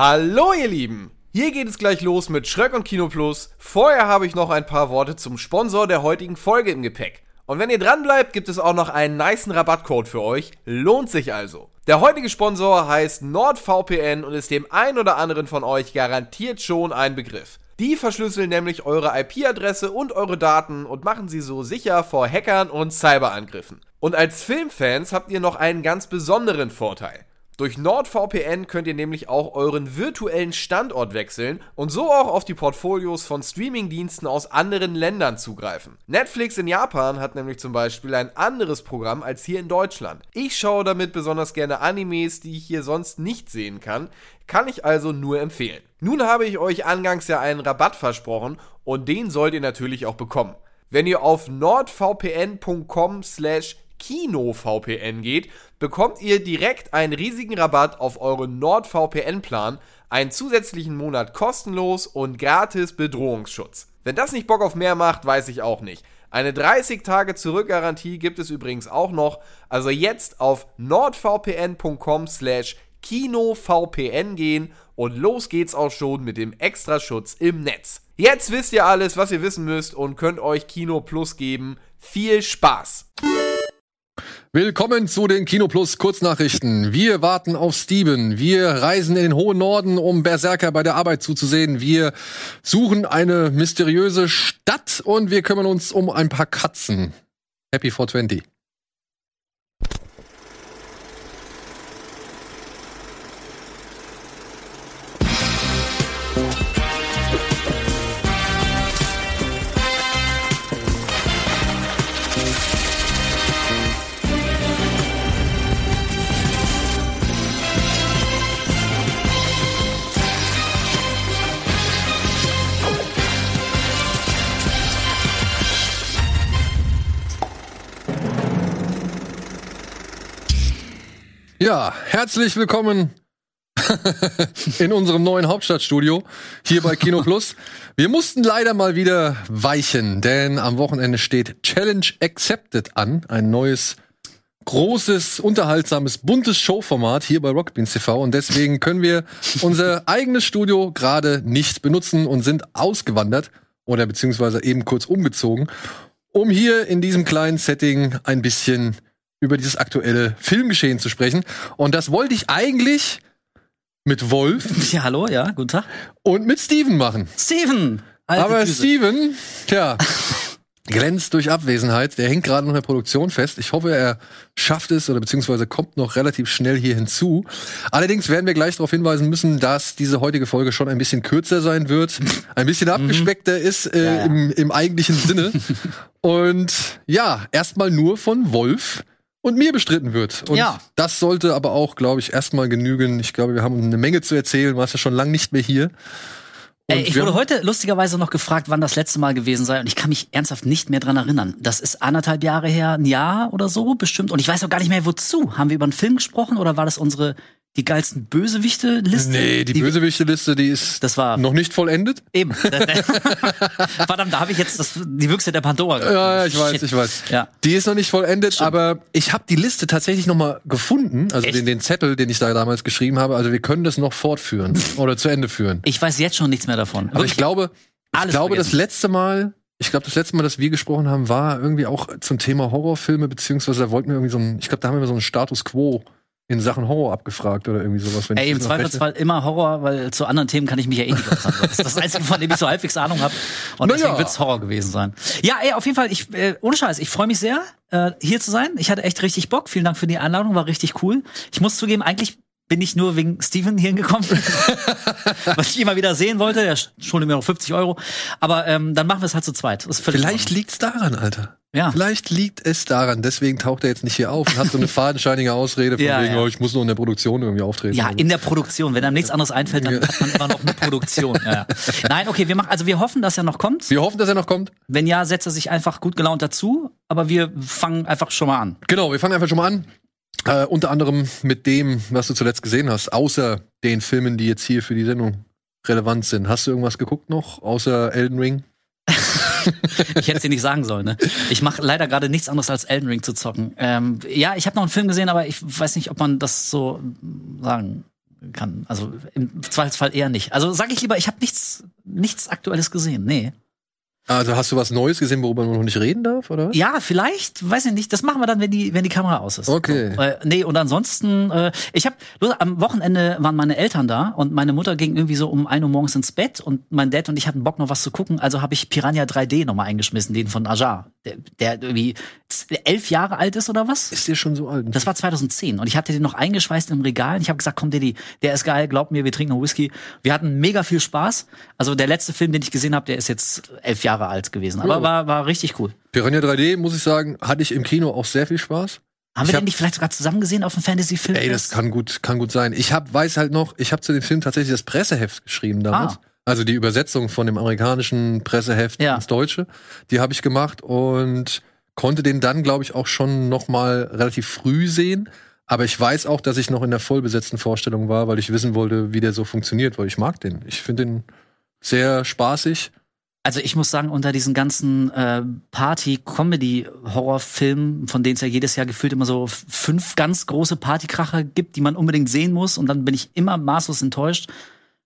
Hallo ihr Lieben! Hier geht es gleich los mit Schröck und Kino Plus. Vorher habe ich noch ein paar Worte zum Sponsor der heutigen Folge im Gepäck. Und wenn ihr dran bleibt, gibt es auch noch einen niceen Rabattcode für euch. Lohnt sich also. Der heutige Sponsor heißt NordVPN und ist dem ein oder anderen von euch garantiert schon ein Begriff. Die verschlüsseln nämlich eure IP-Adresse und eure Daten und machen sie so sicher vor Hackern und Cyberangriffen. Und als Filmfans habt ihr noch einen ganz besonderen Vorteil. Durch NordVPN könnt ihr nämlich auch euren virtuellen Standort wechseln und so auch auf die Portfolios von Streamingdiensten aus anderen Ländern zugreifen. Netflix in Japan hat nämlich zum Beispiel ein anderes Programm als hier in Deutschland. Ich schaue damit besonders gerne Animes, die ich hier sonst nicht sehen kann, kann ich also nur empfehlen. Nun habe ich euch angangs ja einen Rabatt versprochen und den sollt ihr natürlich auch bekommen. Wenn ihr auf nordvpn.com slash KinoVPN geht, bekommt ihr direkt einen riesigen Rabatt auf euren NordVPN-Plan, einen zusätzlichen Monat kostenlos und gratis Bedrohungsschutz. Wenn das nicht Bock auf mehr macht, weiß ich auch nicht. Eine 30 Tage Zurückgarantie gibt es übrigens auch noch, also jetzt auf nordvpn.com slash KinoVPN gehen und los geht's auch schon mit dem Extraschutz im Netz. Jetzt wisst ihr alles, was ihr wissen müsst und könnt euch Kino Plus geben. Viel Spaß! Willkommen zu den Kino Plus Kurznachrichten. Wir warten auf Steven. Wir reisen in den hohen Norden, um Berserker bei der Arbeit zuzusehen. Wir suchen eine mysteriöse Stadt und wir kümmern uns um ein paar Katzen. Happy 420. Ja, herzlich willkommen in unserem neuen Hauptstadtstudio hier bei Kino Plus. Wir mussten leider mal wieder weichen, denn am Wochenende steht Challenge Accepted an, ein neues großes, unterhaltsames, buntes Showformat hier bei Rockbeans TV und deswegen können wir unser eigenes Studio gerade nicht benutzen und sind ausgewandert oder beziehungsweise eben kurz umgezogen, um hier in diesem kleinen Setting ein bisschen über dieses aktuelle Filmgeschehen zu sprechen. Und das wollte ich eigentlich mit Wolf. Ja, hallo, ja, guten Tag. Und mit Steven machen. Steven! Aber Düse. Steven, tja, glänzt durch Abwesenheit. Der hängt gerade noch in der Produktion fest. Ich hoffe, er schafft es oder beziehungsweise kommt noch relativ schnell hier hinzu. Allerdings werden wir gleich darauf hinweisen müssen, dass diese heutige Folge schon ein bisschen kürzer sein wird, ein bisschen mhm. abgespeckter ist äh, ja, ja. Im, im eigentlichen Sinne. Und ja, erstmal nur von Wolf und mir bestritten wird. Und ja. das sollte aber auch, glaube ich, erstmal genügen. Ich glaube, wir haben eine Menge zu erzählen. Du warst ja schon lange nicht mehr hier. Ey, ich wurde heute lustigerweise noch gefragt, wann das letzte Mal gewesen sei, und ich kann mich ernsthaft nicht mehr dran erinnern. Das ist anderthalb Jahre her, ein Jahr oder so bestimmt. Und ich weiß auch gar nicht mehr, wozu. Haben wir über einen Film gesprochen oder war das unsere die geilsten Bösewichte-Liste? Nee, die, die Bösewichte-Liste, die ist das war noch nicht vollendet. Eben. Verdammt, da habe ich jetzt das, die Büchse der Pandora. Ja, ich weiß, ich weiß. Ja. Die ist noch nicht vollendet, Stimmt. aber ich habe die Liste tatsächlich noch mal gefunden, also den, den Zettel, den ich da damals geschrieben habe. Also wir können das noch fortführen oder zu Ende führen. Ich weiß jetzt schon nichts mehr davon. Aber ich glaube, ich glaube, das letzte Mal, ich glaube, das letzte Mal, dass wir gesprochen haben, war irgendwie auch zum Thema Horrorfilme, beziehungsweise da wollten wir irgendwie so ein, ich glaube, da haben wir so einen Status Quo in Sachen Horror abgefragt oder irgendwie sowas. Ey, im Zweifelsfall immer Horror, weil zu anderen Themen kann ich mich ja eh nicht dran. Das ist das Einzige, von dem ich so halbwegs Ahnung habe. Und deswegen ja. wird's Horror gewesen sein. Ja, ey, auf jeden Fall, ich, äh, ohne Scheiß, ich freue mich sehr, äh, hier zu sein. Ich hatte echt richtig Bock. Vielen Dank für die Einladung, war richtig cool. Ich muss zugeben, eigentlich bin ich nur wegen Steven hier hingekommen, was ich immer wieder sehen wollte. Er schuldet mir noch 50 Euro. Aber ähm, dann machen wir es halt zu zweit. Vielleicht liegt's daran, Alter. Ja. Vielleicht liegt es daran, deswegen taucht er jetzt nicht hier auf und hat so eine fadenscheinige Ausrede von ja, wegen, ja. Oh, ich muss nur in der Produktion irgendwie auftreten. Ja, in der Produktion. Wenn einem nichts anderes einfällt, dann hat man immer noch eine Produktion. Ja, Nein, okay, wir machen, also wir hoffen, dass er noch kommt. Wir hoffen, dass er noch kommt. Wenn ja, setzt er sich einfach gut gelaunt dazu. Aber wir fangen einfach schon mal an. Genau, wir fangen einfach schon mal an. Äh, unter anderem mit dem, was du zuletzt gesehen hast, außer den Filmen, die jetzt hier für die Sendung relevant sind. Hast du irgendwas geguckt noch, außer Elden Ring? ich hätte es dir nicht sagen sollen. Ne? Ich mache leider gerade nichts anderes als Elden Ring zu zocken. Ähm, ja, ich habe noch einen Film gesehen, aber ich weiß nicht, ob man das so sagen kann. Also im Zweifelsfall eher nicht. Also sage ich lieber, ich habe nichts, nichts Aktuelles gesehen. Nee. Also hast du was Neues gesehen, worüber man noch nicht reden darf, oder? Ja, vielleicht, weiß ich nicht. Das machen wir dann, wenn die, wenn die Kamera aus ist. Okay. So, äh, nee, und ansonsten, äh, ich habe am Wochenende waren meine Eltern da und meine Mutter ging irgendwie so um 1 Uhr morgens ins Bett und mein Dad und ich hatten Bock noch was zu gucken, also habe ich Piranha 3D nochmal eingeschmissen, den von Ajar, der, der irgendwie elf Jahre alt ist oder was? Ist der schon so alt? Das war 2010 und ich hatte den noch eingeschweißt im Regal und ich habe gesagt, komm Diddy, der ist geil, glaub mir, wir trinken noch Whisky. Wir hatten mega viel Spaß. Also der letzte Film, den ich gesehen habe, der ist jetzt elf Jahre alt gewesen, aber Ja. war, war richtig cool. Piranha 3D, muss ich sagen, hatte ich im Kino auch sehr viel Spaß. Haben Ich wir hab- den nicht vielleicht sogar zusammen gesehen auf dem Fantasy-Film? Ey, das kann gut, kann gut sein. Ich hab, weiß halt noch, ich habe zu dem Film tatsächlich das Presseheft geschrieben damals. Ah. Also die Übersetzung von dem amerikanischen Presseheft Ja. ins Deutsche, die habe ich gemacht und konnte den dann, glaube ich, auch schon noch mal relativ früh sehen. Aber ich weiß auch, dass ich noch in der vollbesetzten Vorstellung war, weil ich wissen wollte, wie der so funktioniert, weil ich mag den. Ich finde den sehr spaßig. Also ich muss sagen, unter diesen ganzen äh, Party-Comedy-Horrorfilmen, von denen es ja jedes Jahr gefühlt immer so fünf ganz große Partykracher gibt, die man unbedingt sehen muss, und dann bin ich immer maßlos enttäuscht,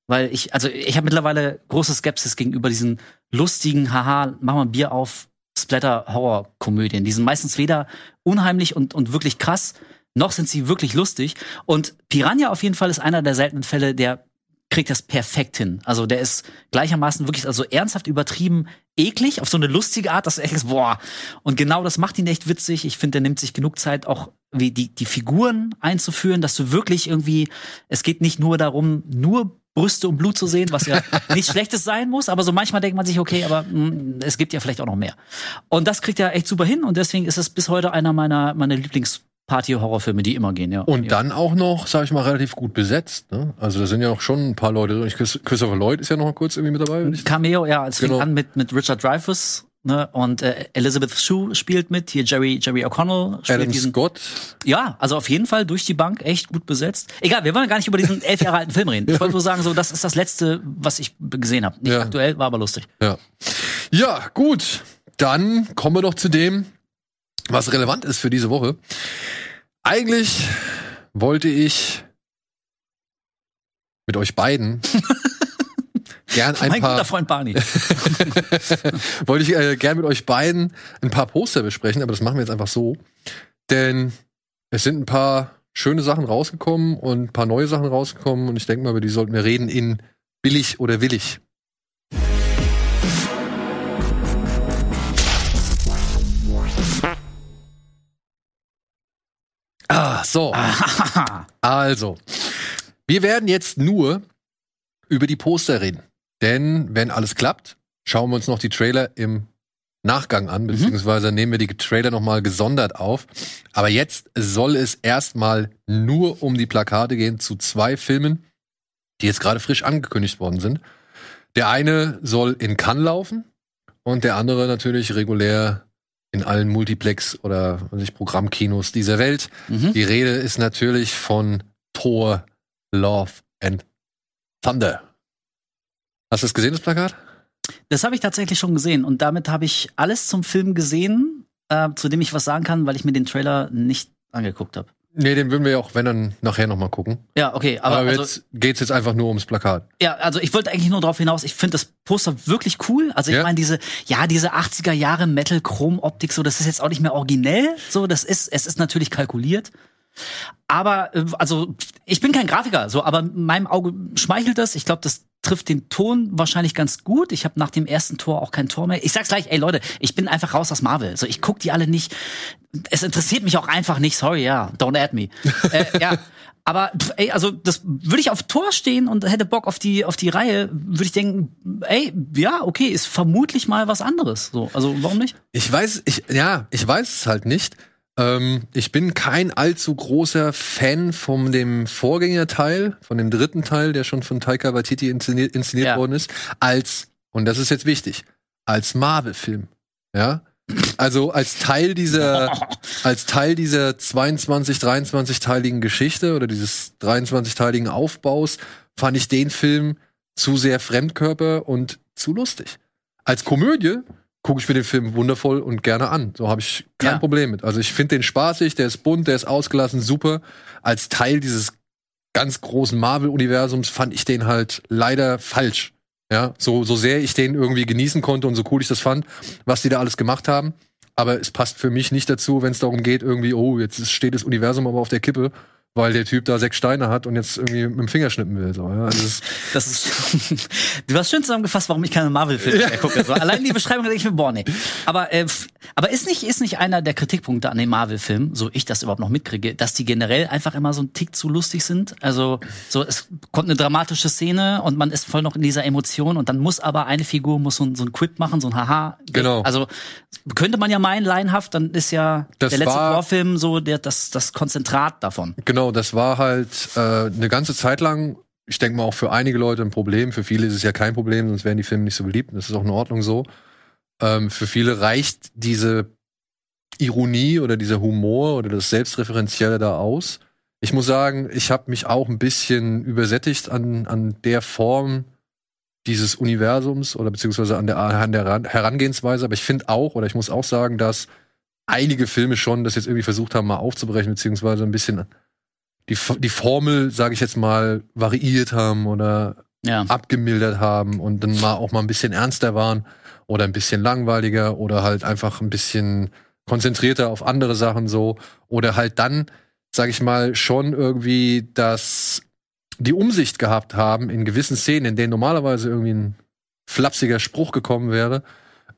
weil ich, also ich habe mittlerweile große Skepsis gegenüber diesen lustigen, haha, mach mal ein Bier auf, Splatter-Horror-Komödien. Die sind meistens weder unheimlich und, und wirklich krass, noch sind sie wirklich lustig. Und Piranha auf jeden Fall ist einer der seltenen Fälle, der kriegt das perfekt hin. Also der ist gleichermaßen wirklich also ernsthaft übertrieben eklig auf so eine lustige Art, dass er echt ist, boah. Und genau das macht ihn echt witzig. Ich finde, der nimmt sich genug Zeit auch wie die die Figuren einzuführen, dass du wirklich irgendwie es geht nicht nur darum, nur Brüste und Blut zu sehen, was ja nichts Schlechtes sein muss, aber so manchmal denkt man sich, okay, aber mh, es gibt ja vielleicht auch noch mehr. Und das kriegt er echt super hin und deswegen ist es bis heute einer meiner meiner Lieblings Party-Horrorfilme, die immer gehen, ja. Und ja. dann auch noch, sag ich mal, relativ gut besetzt. Ne? Also da sind ja auch schon ein paar Leute Christopher Lloyd ist ja noch mal kurz irgendwie mit dabei. Cameo, ja, es Genau. an mit, mit Richard Dreyfuss, ne, und äh, Elizabeth Shue spielt mit, hier Jerry, Jerry O'Connell spielt Adam diesen. Scott. Ja, also auf jeden Fall durch die Bank echt gut besetzt. Egal, wir wollen gar nicht über diesen elf Jahre alten Film reden. Ich wollte nur sagen, so, das ist das letzte, was ich gesehen habe. Nicht Ja. aktuell, war aber lustig. Ja. ja, gut. Dann kommen wir doch zu dem, was relevant ist für diese Woche. Eigentlich wollte ich mit euch beiden gern ein mein guter paar Freund Barney. wollte ich äh, gern mit euch beiden ein paar Poster besprechen, aber das machen wir jetzt einfach so, denn es sind ein paar schöne Sachen rausgekommen und ein paar neue Sachen rausgekommen und ich denke mal, über die sollten wir reden in billig oder willig. Ah, so. Also, wir werden jetzt nur über die Poster reden. Denn wenn alles klappt, schauen wir uns noch die Trailer im Nachgang an, beziehungsweise nehmen wir die Trailer nochmal gesondert auf. Aber jetzt soll es erstmal nur um die Plakate gehen zu zwei Filmen, die jetzt gerade frisch angekündigt worden sind. Der eine soll in Cannes laufen und der andere natürlich regulär in allen Multiplex oder ich, Programmkinos dieser Welt. mhm. Die Rede ist natürlich von Thor, Love and Thunder. Hast du das gesehen, das Plakat? Das habe ich tatsächlich schon gesehen und damit habe ich alles zum Film gesehen, äh, zu dem ich was sagen kann, weil ich mir den Trailer nicht angeguckt habe. Nee, den würden wir ja auch, wenn dann, nachher nochmal gucken. Ja, okay, aber, Aber, also, jetzt geht's jetzt einfach nur ums Plakat. Ja, also ich wollte eigentlich nur darauf hinaus, ich finde das Poster wirklich cool. Also ich Ja. meine, diese, ja, diese 80er Jahre Metal-Chrom-Optik, so, das ist jetzt auch nicht mehr originell. So, das ist, es ist natürlich kalkuliert. Aber, äh, also, ich bin kein Grafiker, so, aber meinem Auge schmeichelt das. Ich glaube, das trifft den Ton wahrscheinlich ganz gut. Ich habe nach dem ersten Tor auch kein Tor mehr. Ich sag's gleich, ey Leute, ich bin einfach raus aus Marvel. So, ich guck die alle nicht. Es interessiert mich auch einfach nicht. Sorry, ja, don't add me. äh, ja. Aber pf, ey, also das würde ich auf Tor stehen und hätte Bock auf die auf die Reihe, würde ich denken, ey, ja, okay, ist vermutlich mal was anderes. So, also warum nicht? Ich weiß, ich, ja, ich weiß es halt nicht. Ähm, ich bin kein allzu großer Fan von dem Vorgängerteil, von dem dritten Teil, der schon von Taika Waititi inszeniert, inszeniert Ja. worden ist, als, und das ist jetzt wichtig, als Marvel-Film. Ja? Also als Teil dieser, als Teil dieser 22, 23-teiligen Geschichte oder dieses 23-teiligen Aufbaus fand ich den Film zu sehr Fremdkörper und zu lustig. Als Komödie gucke ich mir den Film wundervoll und gerne an. So habe ich kein Ja. Problem mit. Also ich finde den spaßig, der ist bunt, der ist ausgelassen, super. Als Teil dieses ganz großen Marvel-Universums fand ich den halt leider falsch. Ja, so, so sehr ich den irgendwie genießen konnte und so cool ich das fand, was die da alles gemacht haben. Aber es passt für mich nicht dazu, wenn es darum geht, irgendwie, oh, jetzt steht das Universum aber auf der Kippe weil der Typ da sechs Steine hat und jetzt irgendwie mit dem Finger schnippen will. So, ja? also das ist du hast schön zusammengefasst, warum ich keine Marvel-Filme mehr gucke. So, allein die Beschreibung denke ich mir, boah, nee. Aber, äh, aber ist nicht, ist nicht einer der Kritikpunkte an den Marvel-Filmen, so ich das überhaupt noch mitkriege, dass die generell einfach immer so ein Tick zu lustig sind? Also so, es kommt eine dramatische Szene und man ist voll noch in dieser Emotion und dann muss aber eine Figur muss so, so ein Quip machen, so ein Haha. Genau. Also könnte man ja meinen, laienhaft, dann ist ja das der letzte Vorfilm so der, das, das Konzentrat davon. Genau das war halt äh, eine ganze Zeit lang, ich denke mal auch für einige Leute ein Problem. Für viele ist es ja kein Problem, sonst wären die Filme nicht so beliebt. Das ist auch in Ordnung so. Ähm, für viele reicht diese Ironie oder dieser Humor oder das Selbstreferenzielle da aus. Ich muss sagen, ich habe mich auch ein bisschen übersättigt an, an der Form dieses Universums oder beziehungsweise an der, an der Herangehensweise. Aber ich finde auch, oder ich muss auch sagen, dass einige Filme schon das jetzt irgendwie versucht haben, mal aufzubrechen, beziehungsweise ein bisschen die, die Formel, sage ich jetzt mal, variiert haben oder ja. abgemildert haben und dann mal auch mal ein bisschen ernster waren oder ein bisschen langweiliger oder halt einfach ein bisschen konzentrierter auf andere Sachen so oder halt dann, sage ich mal, schon irgendwie das die Umsicht gehabt haben in gewissen Szenen, in denen normalerweise irgendwie ein flapsiger Spruch gekommen wäre,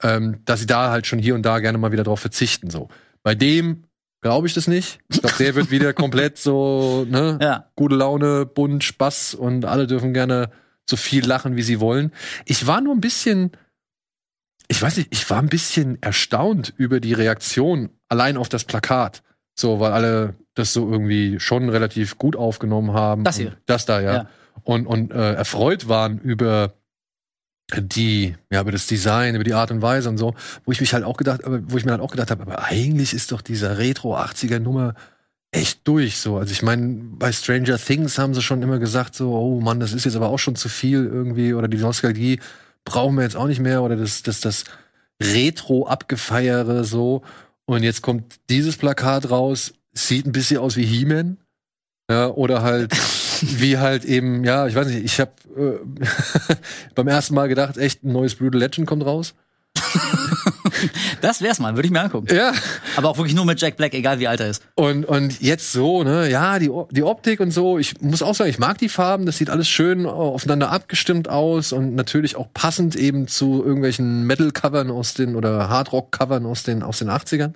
ähm, dass sie da halt schon hier und da gerne mal wieder drauf verzichten so. Bei dem glaube ich das nicht. Ich glaube, der wird wieder komplett so, ne, ja. gute Laune, bunt, Spaß und alle dürfen gerne so viel lachen, wie sie wollen. Ich war nur ein bisschen, ich weiß nicht, ich war ein bisschen erstaunt über die Reaktion allein auf das Plakat. So, weil alle das so irgendwie schon relativ gut aufgenommen haben. Das hier. Das da, ja. ja. Und, und äh, erfreut waren über die, ja, über das Design, über die Art und Weise und so, wo ich mich halt auch gedacht, wo ich mir halt auch gedacht habe, aber eigentlich ist doch dieser Retro 80er Nummer echt durch so. Also ich meine, bei Stranger Things haben sie schon immer gesagt so, oh Mann, das ist jetzt aber auch schon zu viel irgendwie oder die Nostalgie brauchen wir jetzt auch nicht mehr oder das das das Retro abgefeiere so und jetzt kommt dieses Plakat raus, sieht ein bisschen aus wie He-Man. Ja, oder halt wie halt eben, ja, ich weiß nicht, ich habe äh, beim ersten Mal gedacht, echt ein neues Brutal Legend kommt raus. das wär's mal, würde ich mir angucken. Ja. Aber auch wirklich nur mit Jack Black, egal wie alt er ist. Und, und jetzt so, ne, ja, die, die Optik und so, ich muss auch sagen, ich mag die Farben, das sieht alles schön aufeinander abgestimmt aus und natürlich auch passend eben zu irgendwelchen Metal-Covern aus den oder Hardrock-Covern aus den, aus den 80ern.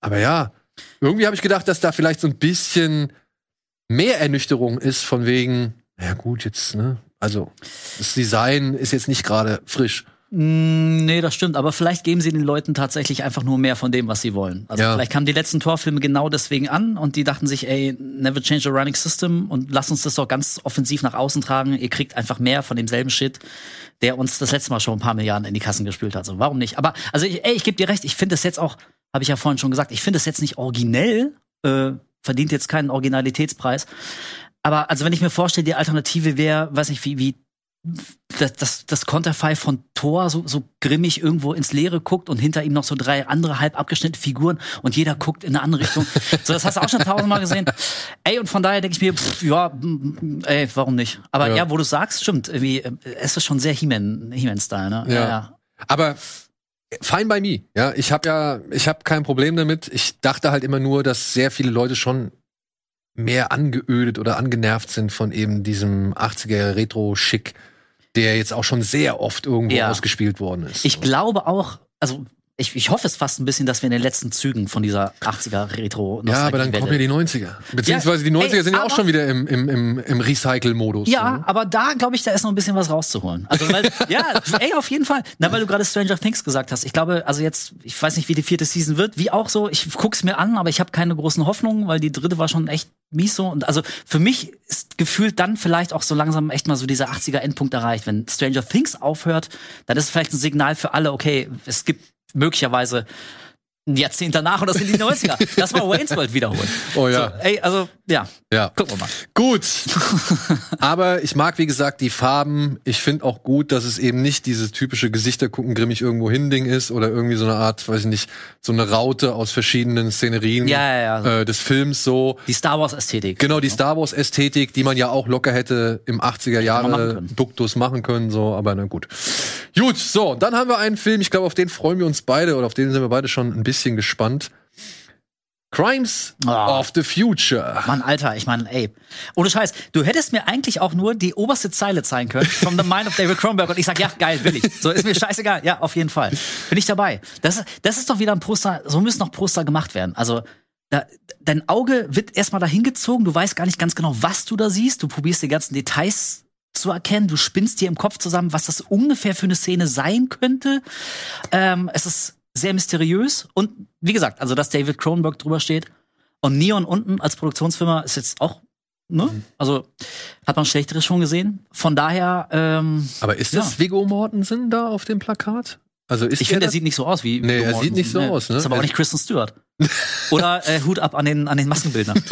Aber ja, irgendwie habe ich gedacht, dass da vielleicht so ein bisschen mehr Ernüchterung ist von wegen, ja gut, jetzt, ne? Also, das Design ist jetzt nicht gerade frisch. Mm, nee, das stimmt. Aber vielleicht geben sie den Leuten tatsächlich einfach nur mehr von dem, was sie wollen. Also ja. vielleicht kamen die letzten Torfilme genau deswegen an und die dachten sich, ey, never change the running system und lass uns das doch ganz offensiv nach außen tragen. Ihr kriegt einfach mehr von demselben Shit, der uns das letzte Mal schon ein paar Milliarden in die Kassen gespült hat. So, warum nicht? Aber also, ich, ey, ich gebe dir recht. Ich finde es jetzt auch, habe ich ja vorhin schon gesagt, ich finde es jetzt nicht originell. Äh, verdient jetzt keinen Originalitätspreis. Aber also wenn ich mir vorstelle, die Alternative wäre, weiß nicht, wie, wie das, das, das Konterfei von Thor so, so grimmig irgendwo ins Leere guckt und hinter ihm noch so drei andere halb abgeschnittene Figuren und jeder guckt in eine andere Richtung. so, das hast du auch schon tausendmal gesehen. Ey, und von daher denke ich mir, pff, ja, ey, warum nicht? Aber ja, ja wo du sagst, stimmt, irgendwie, äh, es ist schon sehr He-Man-Style, ne? Ja. ja. ja. Aber Fine by me. Ja, ich habe ja, ich habe kein Problem damit. Ich dachte halt immer nur, dass sehr viele Leute schon mehr angeödet oder angenervt sind von eben diesem 80er Retro-Schick, der jetzt auch schon sehr oft irgendwo ja. ausgespielt worden ist. Ich glaube auch, also ich, ich hoffe es fast ein bisschen, dass wir in den letzten Zügen von dieser 80er Retro Ja, aber dann kommen ja die 90er. Beziehungsweise die 90er ey, sind ja auch schon wieder im, im, im, im Recycle-Modus. Ja, ne? aber da glaube ich, da ist noch ein bisschen was rauszuholen. Also, weil, ja, ey, auf jeden Fall. Na, weil du gerade Stranger Things gesagt hast. Ich glaube, also jetzt, ich weiß nicht, wie die vierte Season wird, wie auch so, ich guck's mir an, aber ich habe keine großen Hoffnungen, weil die dritte war schon echt mies so. Und also für mich ist gefühlt dann vielleicht auch so langsam echt mal so dieser 80er Endpunkt erreicht. Wenn Stranger Things aufhört, dann ist es vielleicht ein Signal für alle, okay, es gibt möglicherweise ein Jahrzehnt danach oder sind die 90er. Lass mal Wayne's World wiederholen. Oh ja. So, ey, also ja, Ja. gucken wir mal. Gut. Aber ich mag, wie gesagt, die Farben. Ich finde auch gut, dass es eben nicht dieses typische Gesichter gucken grimmig irgendwo hin Ding ist oder irgendwie so eine Art, weiß ich nicht, so eine Raute aus verschiedenen Szenerien Ja, ja, ja. Äh, des Films so. Die Star Wars Ästhetik. Genau, die Star Wars Ästhetik, die man ja auch locker hätte im 80er man Jahre machen. Duktus machen können, so, aber na gut. Gut, so, dann haben wir einen Film, ich glaube, auf den freuen wir uns beide oder auf den sind wir beide schon ein bisschen gespannt. Crimes Ah. of the Future. Mann, Alter, ich meine, ey, ohne Scheiß, du hättest mir eigentlich auch nur die oberste Zeile zeigen können from the mind of David Cronenberg und ich sag, ja, geil, will ich. So ist mir scheißegal, ja, auf jeden Fall. Bin ich dabei. Das, ist- das ist doch wieder ein Poster, so müssen noch Poster gemacht werden. Also, da, dein Auge wird erstmal dahin gezogen, du weißt gar nicht ganz genau, was du da siehst, du probierst die ganzen Details zu erkennen, du spinnst dir im Kopf zusammen, was das ungefähr für eine Szene sein könnte. Ähm, es ist sehr mysteriös und wie gesagt, also dass David Cronenberg drüber steht und Neon unten als Produktionsfirma ist jetzt auch, ne? Also hat man Schlechteres schon gesehen. Von daher, ähm, Aber ist Ja. das Viggo Mortensen da auf dem Plakat? Also ist ich finde, er sieht nicht so aus wie. Nee, Viggo er sieht nicht so Mortensen. aus, ne? Ist aber auch nicht Kristen Stewart. Oder äh, Hut ab an den an den Maskenbildern.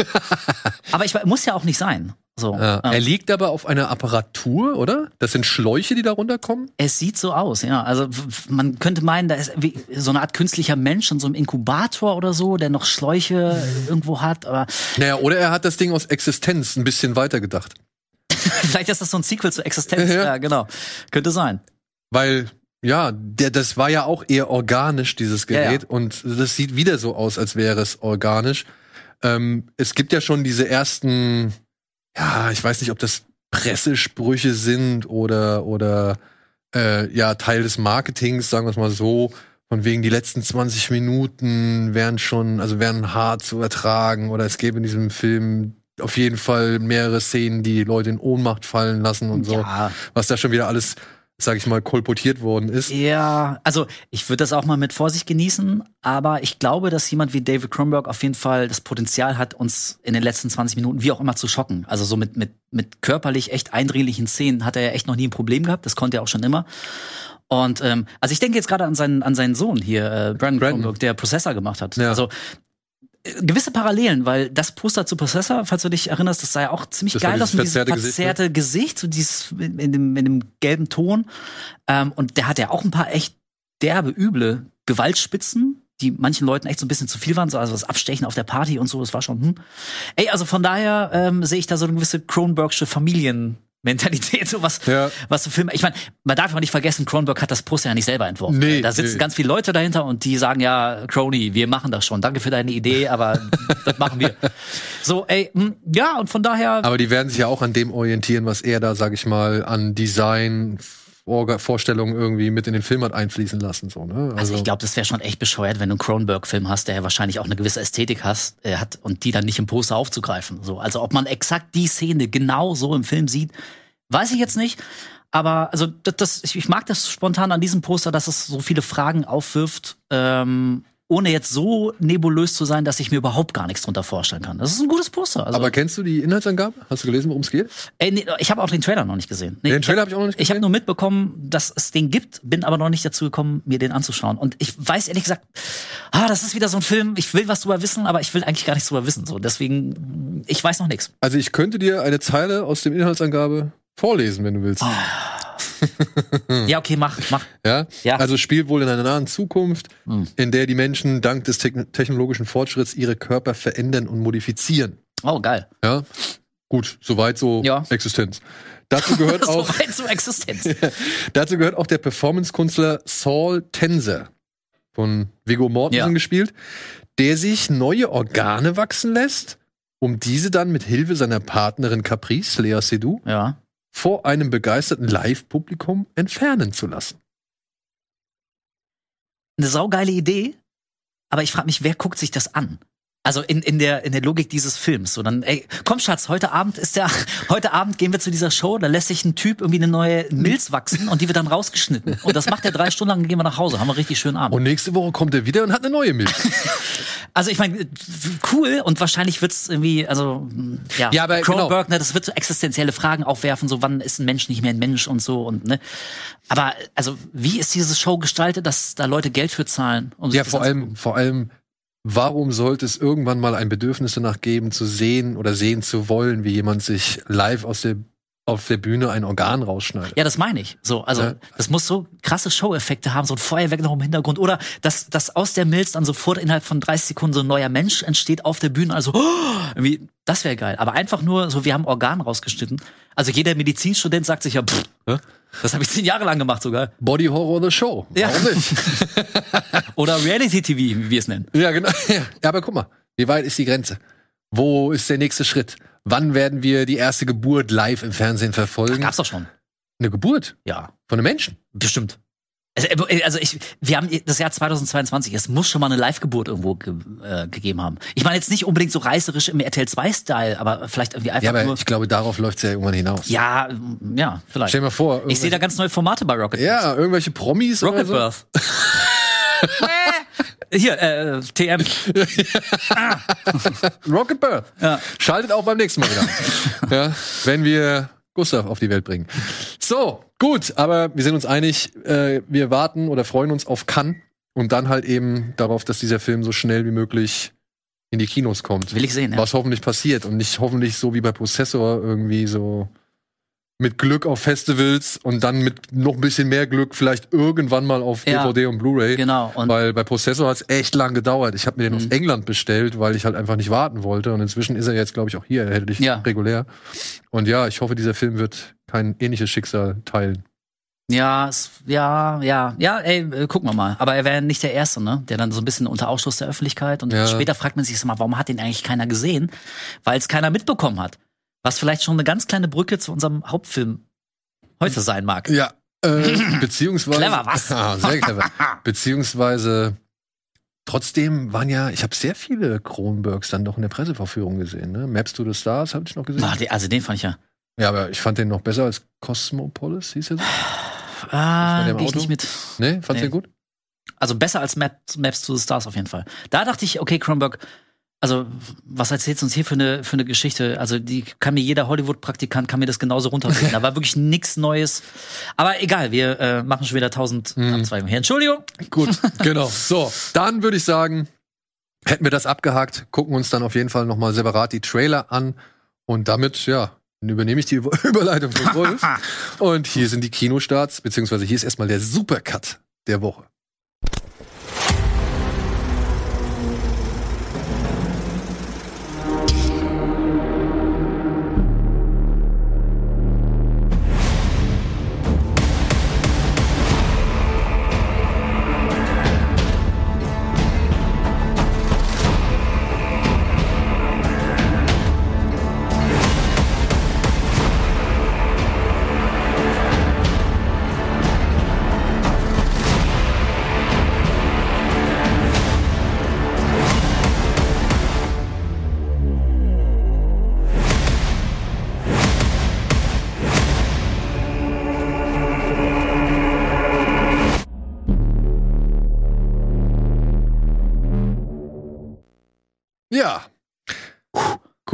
aber ich muss ja auch nicht sein. So. Ja, ähm, er liegt aber auf einer Apparatur, oder? Das sind Schläuche, die da runterkommen? Es sieht so aus, ja. Also man könnte meinen, da ist so eine Art künstlicher Mensch in so einem Inkubator oder so, der noch Schläuche irgendwo hat. Aber Naja, oder er hat das Ding aus Existenz ein bisschen weitergedacht. vielleicht ist das so ein Sequel zur Existenz. Ja. Ja, genau. Könnte sein. Weil, ja, der, das war ja auch eher organisch, dieses Ja, ja. Gerät. Und das sieht wieder so aus, als wäre es organisch. Ähm, es gibt ja schon diese ersten, ja, ich weiß nicht, ob das Pressesprüche sind oder, oder äh, ja, Teil des Marketings, sagen wir es mal so. Von wegen die letzten 20 Minuten wären schon, also wären hart zu ertragen oder es gäbe in diesem Film auf jeden Fall mehrere Szenen, die die Leute in Ohnmacht fallen lassen und so. Ja, Was da schon wieder alles, sag ich mal, kolportiert worden ist. Ja, also ich würde das auch mal mit Vorsicht genießen, aber ich glaube, dass jemand wie David Cronenberg auf jeden Fall das Potenzial hat, uns in den letzten 20 Minuten wie auch immer zu schocken. Also so mit, mit, mit körperlich echt eindringlichen Szenen hat er ja echt noch nie ein Problem gehabt. Das konnte er auch schon immer. Und ähm, also ich denke jetzt gerade an seinen, an seinen Sohn hier, äh, Brandon, Brandon. Cronenberg, der Prozessor gemacht hat. Ja. Also gewisse Parallelen, weil das Poster zu Prozessor, falls du dich erinnerst, das sah ja auch ziemlich Das geil aus mit diesem verzerrte Gesicht, ne? so dieses in dem, in dem gelben Ton. Ähm, und der hat ja auch ein paar echt derbe, üble Gewaltspitzen, die manchen Leuten echt so ein bisschen zu viel waren, so also das Abstechen auf der Party und so, das war schon, hm. Ey, also von daher ähm, sehe ich da so eine gewisse Cronenbergsche Familienmentalität, so was, Ja. was so Filme. Ich meine, man darf auch nicht vergessen, Cronenberg hat das Poster ja nicht selber entworfen. Nee, da sitzen nee. ganz viele Leute dahinter und die sagen ja, Crony, wir machen das schon. Danke für deine Idee, aber das machen wir. So, ey, hm, ja, und von daher, Aber die werden sich ja auch an dem orientieren, was er da, sag ich mal, an Design, Vorstellungen irgendwie mit in den Film hat einfließen lassen. So, ne? Also ich glaube, das wäre schon echt bescheuert, wenn du einen Cronenberg-Film hast, der ja wahrscheinlich auch eine gewisse Ästhetik hast, äh, hat und die dann nicht im Poster aufzugreifen. So, also ob man exakt die Szene genau so im Film sieht, weiß ich jetzt nicht. Aber also das, das ich, ich mag das spontan an diesem Poster, dass es so viele Fragen aufwirft, ähm, ohne jetzt so nebulös zu sein, dass ich mir überhaupt gar nichts drunter vorstellen kann. Das ist ein gutes Poster. Also, Aber kennst du die Inhaltsangabe? Hast du gelesen, worum es geht? ey, nee, ich habe auch den Trailer noch nicht gesehen. Nee, Den Trailer habe ich auch noch nicht ich habe gesehen. nur mitbekommen, dass es den gibt, bin aber noch nicht dazu gekommen, mir den anzuschauen. Und ich weiß ehrlich gesagt, ah, das ist wieder so ein Film, ich will was drüber wissen, aber ich will eigentlich gar nichts drüber wissen. So, deswegen, ich weiß noch nichts. Also ich könnte dir eine Zeile aus dem Inhaltsangabe vorlesen, wenn du willst. Ja, okay, mach, mach. Ja? Ja. Also spielt wohl in einer nahen Zukunft, Hm. in der die Menschen dank des techn- technologischen Fortschritts ihre Körper verändern und modifizieren. Oh, geil. Ja? Gut, soweit so Ja. Existenz. Dazu gehört auch so weit zur Existenz. Dazu gehört auch der Performance-Künstler Saul Tenser von Viggo Mortensen Ja. gespielt, der sich neue Organe wachsen lässt, um diese dann mit Hilfe seiner Partnerin Caprice, Lea Seydoux, ja. Vor einem begeisterten Live-Publikum entfernen zu lassen. Eine saugeile Idee, aber ich frage mich, wer guckt sich das an? Also in, in, der, in der Logik dieses Films. So dann, ey, komm Schatz, heute Abend ist der, heute Abend gehen wir zu dieser Show, da lässt sich ein Typ irgendwie eine neue Milz wachsen und die wird dann rausgeschnitten. Und das macht er drei Stunden lang, dann gehen wir nach Hause, haben wir richtig schönen Abend. Und nächste Woche kommt er wieder und hat eine neue Milch. Also ich meine, cool und wahrscheinlich wird's irgendwie, also ja, Ja, aber Cronenberg, ne, das wird so existenzielle Fragen aufwerfen, so wann ist ein Mensch nicht mehr ein Mensch und so und ne. Aber also wie ist diese Show gestaltet, dass da Leute Geld für zahlen? Um ja, vor allem, vor allem, warum sollte es irgendwann mal ein Bedürfnis danach geben, zu sehen oder sehen zu wollen, wie jemand sich live aus der auf der Bühne ein Organ rausschneidet. Ja, das meine ich. So, also ja. das muss so krasse Show-Effekte haben, so ein Feuerwerk noch im Hintergrund oder dass, dass aus der Milz dann sofort innerhalb von 30 Sekunden so ein neuer Mensch entsteht auf der Bühne. Also oh, irgendwie, das wäre geil. Aber einfach nur so, wir haben Organ rausgeschnitten. Also jeder Medizinstudent sagt sich ja, pff, ja? das habe ich zehn Jahre lang gemacht sogar. Body Horror the Show. Warum ja. nicht? oder Reality TV, wie wir es nennen. Ja, genau. Ja, aber guck mal, wie weit ist die Grenze? Wo ist der nächste Schritt? Wann werden wir die erste Geburt live im Fernsehen verfolgen? Ach, gab's doch schon. Eine Geburt? Ja. Von einem Menschen? Bestimmt. Also, äh, also ich, wir haben das Jahr 2022, es muss schon mal eine Live-Geburt irgendwo ge, äh, gegeben haben. Ich meine jetzt nicht unbedingt so reißerisch im RTL 2-Style, aber vielleicht irgendwie einfach. Ja, aber nur ich glaube, darauf läuft es ja irgendwann hinaus. Ja, ja, vielleicht. Stell dir mal vor. Ich sehe da ganz neue Formate bei Rocket Birth. Ja, irgendwelche Promis Rocket oder so. Birth. Hier, äh, TM. ah. Rocket Birth. Ja. Schaltet auch beim nächsten Mal wieder. ja, wenn wir Gustav auf die Welt bringen. So, gut, aber wir sind uns einig, äh, wir warten oder freuen uns auf Cannes und dann halt eben darauf, dass dieser Film so schnell wie möglich in die Kinos kommt. Will ich sehen, ja. Was hoffentlich passiert und nicht hoffentlich so wie bei Prozessor irgendwie so mit Glück auf Festivals und dann mit noch ein bisschen mehr Glück vielleicht irgendwann mal auf ja, DVD und Blu-ray. Genau. Und weil bei Prozessor hat es echt lang gedauert. Ich habe mir den mhm. aus England bestellt, weil ich halt einfach nicht warten wollte. Und inzwischen ist er jetzt, glaube ich, auch hier erhältlich ja. regulär. Und ja, ich hoffe, dieser Film wird kein ähnliches Schicksal teilen. Ja, es, ja, ja, ja, ey, äh, gucken wir mal. Aber er wäre nicht der Erste, ne? Der dann so ein bisschen unter Ausschluss der Öffentlichkeit und ja. später fragt man sich mal, warum hat den eigentlich keiner gesehen? Weil es keiner mitbekommen hat. Was vielleicht schon eine ganz kleine Brücke zu unserem Hauptfilm heute sein mag. Ja, äh, beziehungsweise. Clever, was? Ah, sehr clever. beziehungsweise, trotzdem waren ja, ich habe sehr viele Kronbergs dann doch in der Presseverführung gesehen. Ne? Maps to the Stars habe ich noch gesehen. Ah, also den fand ich ja. Ja, aber ich fand den noch besser als Cosmopolis, hieß er so? Ah, bin ich nicht mit. Nee, fandst nee. du den gut? Also besser als Maps, Maps to the Stars auf jeden Fall. Da dachte ich, okay, Kronberg also was erzählst du uns hier für eine für eine Geschichte? Also die kann mir jeder Hollywood-Praktikant kann mir das genauso runterbringen. da war wirklich nichts Neues. Aber egal, wir äh, machen schon wieder tausend mhm. Abzweigungen hier. Entschuldigung. Gut, genau. So, dann würde ich sagen, hätten wir das abgehakt, gucken uns dann auf jeden Fall nochmal separat die Trailer an und damit ja übernehme ich die Überleitung von Wolf. und hier sind die Kinostarts, beziehungsweise hier ist erstmal der Supercut der Woche.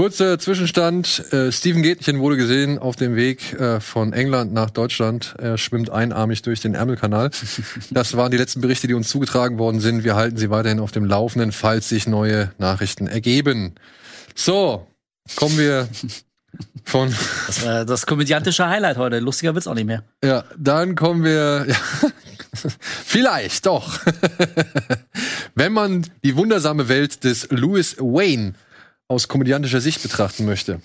Kurzer Zwischenstand. Äh, Steven Gätchen wurde gesehen auf dem Weg äh, von England nach Deutschland. Er schwimmt einarmig durch den Ärmelkanal. Das waren die letzten Berichte, die uns zugetragen worden sind. Wir halten sie weiterhin auf dem Laufenden, falls sich neue Nachrichten ergeben. So, kommen wir von. Das war das komödiantische Highlight heute. Lustiger wird's auch nicht mehr. Ja, dann kommen wir. Ja, vielleicht doch. Wenn man die wundersame Welt des Louis Wayne aus komödiantischer Sicht betrachten möchte.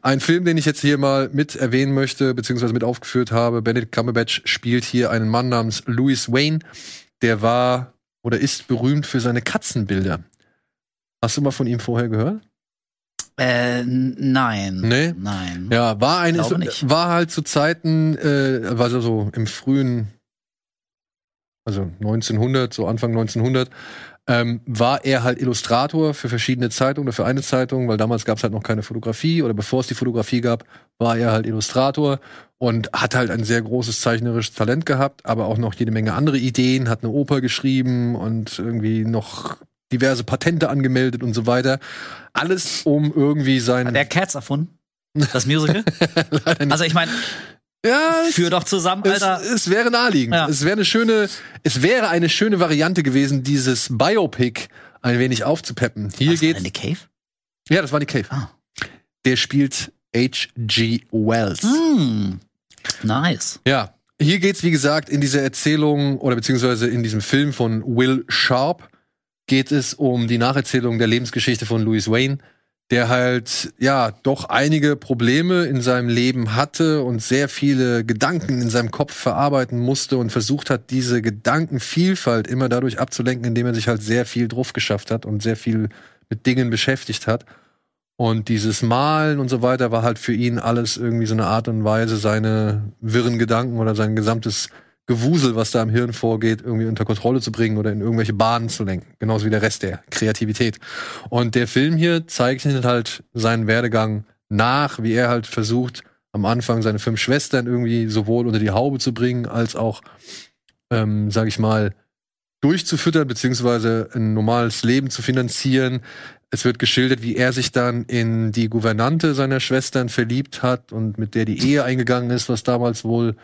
Ein Film, den ich jetzt hier mal mit erwähnen möchte, beziehungsweise mit aufgeführt habe. Benedict Cumberbatch spielt hier einen Mann namens Louis Wayne. Der war oder ist berühmt für seine Katzenbilder. Hast du mal von ihm vorher gehört? Äh, nein. Nee? Nein. Ja, war ein, ist, war halt zu Zeiten, äh, war so im frühen, also 1900, so Anfang 1900, ähm, war er halt Illustrator für verschiedene Zeitungen oder für eine Zeitung, weil damals gab es halt noch keine Fotografie oder bevor es die Fotografie gab, war er halt Illustrator und hat halt ein sehr großes zeichnerisches Talent gehabt, aber auch noch jede Menge andere Ideen, hat eine Oper geschrieben und irgendwie noch diverse Patente angemeldet und so weiter. Alles um irgendwie sein. Hat er Cats erfunden? Das Musical? also ich meine, ja, Führ doch zusammen, Alter. Es, es wäre naheliegend. Ja. Es wäre eine schöne, es wäre eine schöne Variante gewesen, dieses Biopic ein wenig aufzupeppen. Hier Was, geht's. Nick Cave? Ja, das war Nick Cave. Ah. Der spielt H.G. Wells. Hm. Nice. Ja, hier geht's wie gesagt in dieser Erzählung oder beziehungsweise in diesem Film von Will Sharp geht es um die Nacherzählung der Lebensgeschichte von Louis Wayne, der halt ja doch einige Probleme in seinem Leben hatte und sehr viele Gedanken in seinem Kopf verarbeiten musste und versucht hat, diese Gedankenvielfalt immer dadurch abzulenken, indem er sich halt sehr viel drauf geschafft hat und sehr viel mit Dingen beschäftigt hat. Und dieses Malen und so weiter war halt für ihn alles irgendwie so eine Art und Weise, seine wirren Gedanken oder sein gesamtes Gewusel, was da im Hirn vorgeht, irgendwie unter Kontrolle zu bringen oder in irgendwelche Bahnen zu lenken. Genauso wie der Rest der Kreativität. Und der Film hier zeichnet halt seinen Werdegang nach, wie er halt versucht, am Anfang seine fünf Schwestern irgendwie sowohl unter die Haube zu bringen, als auch, ähm, sag ich mal, durchzufüttern, beziehungsweise ein normales Leben zu finanzieren. Es wird geschildert, wie er sich dann in die Gouvernante seiner Schwestern verliebt hat und mit der die Ehe eingegangen ist, was damals wohl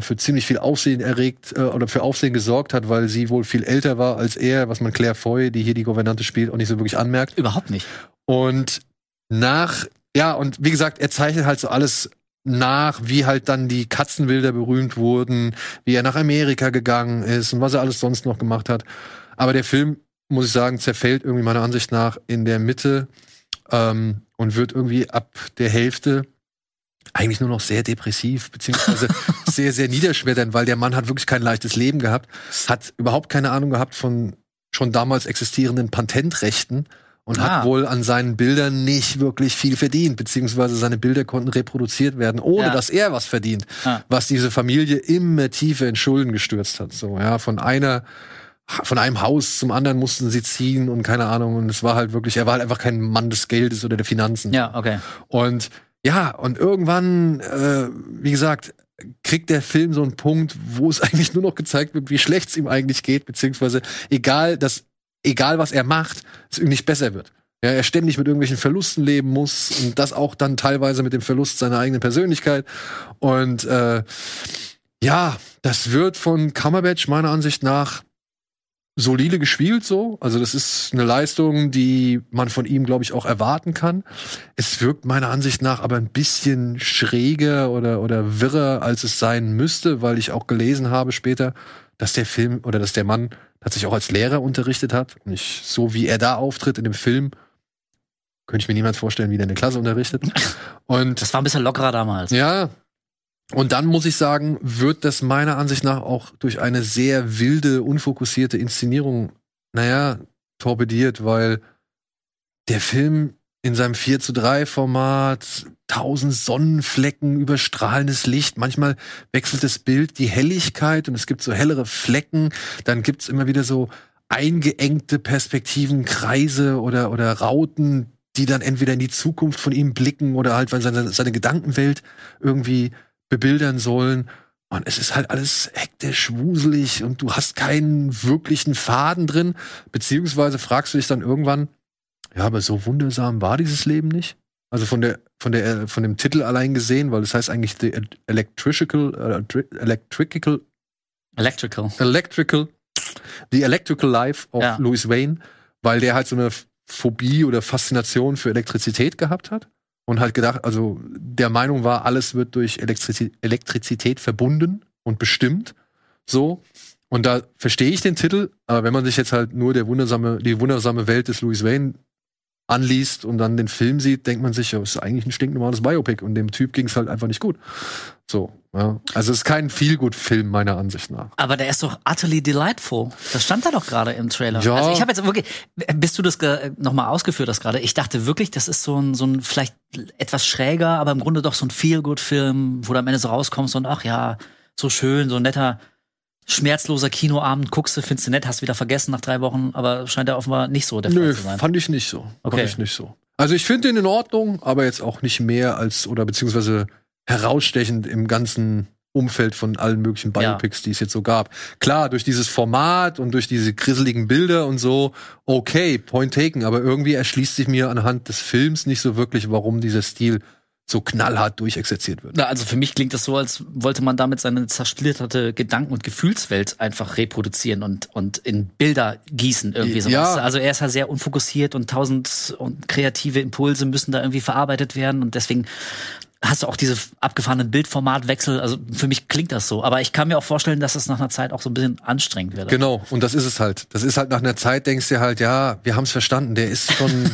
für ziemlich viel Aufsehen erregt äh, oder für Aufsehen gesorgt hat, weil sie wohl viel älter war als er, was man Claire Foy, die hier die Gouvernante spielt, auch nicht so wirklich anmerkt. Überhaupt nicht. Und nach, ja, und wie gesagt, er zeichnet halt so alles nach, wie halt dann die Katzenbilder berühmt wurden, wie er nach Amerika gegangen ist und was er alles sonst noch gemacht hat. Aber der Film, muss ich sagen, zerfällt irgendwie meiner Ansicht nach in der Mitte ähm, und wird irgendwie ab der Hälfte eigentlich nur noch sehr depressiv, beziehungsweise sehr, sehr niederschmetternd, weil der Mann hat wirklich kein leichtes Leben gehabt, hat überhaupt keine Ahnung gehabt von schon damals existierenden Patentrechten und Ah. hat wohl an seinen Bildern nicht wirklich viel verdient, beziehungsweise seine Bilder konnten reproduziert werden, ohne Ja. dass er was verdient, Ah. was diese Familie immer tiefer in Schulden gestürzt hat. So, ja, von einer von einem Haus zum anderen mussten sie ziehen und keine Ahnung. Und es war halt wirklich, er war halt einfach kein Mann des Geldes oder der Finanzen. Ja, okay. Und ja, und irgendwann, äh, wie gesagt, kriegt der Film so einen Punkt, wo es eigentlich nur noch gezeigt wird, wie schlecht es ihm eigentlich geht, beziehungsweise egal, dass, egal was er macht, es irgendwie nicht besser wird. Ja, er ständig mit irgendwelchen Verlusten leben muss und das auch dann teilweise mit dem Verlust seiner eigenen Persönlichkeit. Und äh, ja, das wird von Cumberbatch meiner Ansicht nach solide gespielt so. Also das ist eine Leistung, die man von ihm, glaube ich, auch erwarten kann. Es wirkt meiner Ansicht nach aber ein bisschen schräger oder, oder wirrer, als es sein müsste, weil ich auch gelesen habe später, dass der Film oder dass der Mann tatsächlich auch als Lehrer unterrichtet hat. Und ich, so wie er da auftritt in dem Film, könnte ich mir niemals vorstellen, wie der eine Klasse unterrichtet. Und Das war ein bisschen lockerer damals. ja. Und dann muss ich sagen, wird das meiner Ansicht nach auch durch eine sehr wilde, unfokussierte Inszenierung, naja, torpediert, weil der Film in seinem 4 zu 3 Format, tausend Sonnenflecken, überstrahlendes Licht, manchmal wechselt das Bild die Helligkeit und es gibt so hellere Flecken, dann gibt's immer wieder so eingeengte Perspektiven, Kreise oder, oder Rauten, die dann entweder in die Zukunft von ihm blicken oder halt weil seine, seine Gedankenwelt irgendwie bebildern sollen. Und es ist halt alles hektisch, wuselig und du hast keinen wirklichen Faden drin. Beziehungsweise fragst du dich dann irgendwann, ja, aber so wundersam war dieses Leben nicht. Also von der, von der, von dem Titel allein gesehen, weil das heißt eigentlich The Electrical, äh, Electrical, Electrical. Electrical, The Electrical Life of Ja. Louis Wayne, weil der halt so eine Phobie oder Faszination für Elektrizität gehabt hat und halt gedacht, also der Meinung war, alles wird durch Elektrizität, Elektrizität verbunden und bestimmt. So. Und da verstehe ich den Titel, aber wenn man sich jetzt halt nur der wundersame, die wundersame Welt des Louis Wayne anliest und dann den Film sieht, denkt man sich, ja, ist eigentlich ein stinknormales Biopic und dem Typ ging es halt einfach nicht gut. So, ja. Also es ist kein Feelgood-Film meiner Ansicht nach. Aber der ist doch utterly delightful. Das stand da doch gerade im Trailer. Ja. Also ich habe jetzt wirklich, bis du das nochmal ausgeführt hast gerade, ich dachte wirklich, das ist so ein, so ein vielleicht etwas schräger, aber im Grunde doch so ein Feel-Good-Film, wo du am Ende so rauskommst und ach ja, so schön, so ein netter, schmerzloser Kinoabend, guckst du, findest du nett, hast wieder vergessen nach drei Wochen, aber scheint ja offenbar nicht so der Fall Nö, zu sein. fand ich nicht so. Okay. Fand ich nicht so. Also ich finde den in Ordnung, aber jetzt auch nicht mehr als oder beziehungsweise herausstechend im ganzen Umfeld von allen möglichen Ja. Biopics, die es jetzt so gab. Klar, durch dieses Format und durch diese grisseligen Bilder und so, okay, point taken, aber irgendwie erschließt sich mir anhand des Films nicht so wirklich, warum dieser Stil so knallhart durchexerziert wird. Na, also für mich klingt das so, als wollte man damit seine zersplitterte Gedanken- und Gefühlswelt einfach reproduzieren und, und in Bilder gießen irgendwie so. Ja. Also er ist ja sehr unfokussiert und tausend und kreative Impulse müssen da irgendwie verarbeitet werden und deswegen hast du auch diese abgefahrenen Bildformatwechsel. Also für mich klingt das so. Aber ich kann mir auch vorstellen, dass es nach einer Zeit auch so ein bisschen anstrengend wird. Genau, und das ist es halt. Das ist halt nach einer Zeit, denkst du halt, ja, wir haben es verstanden. Der ist schon,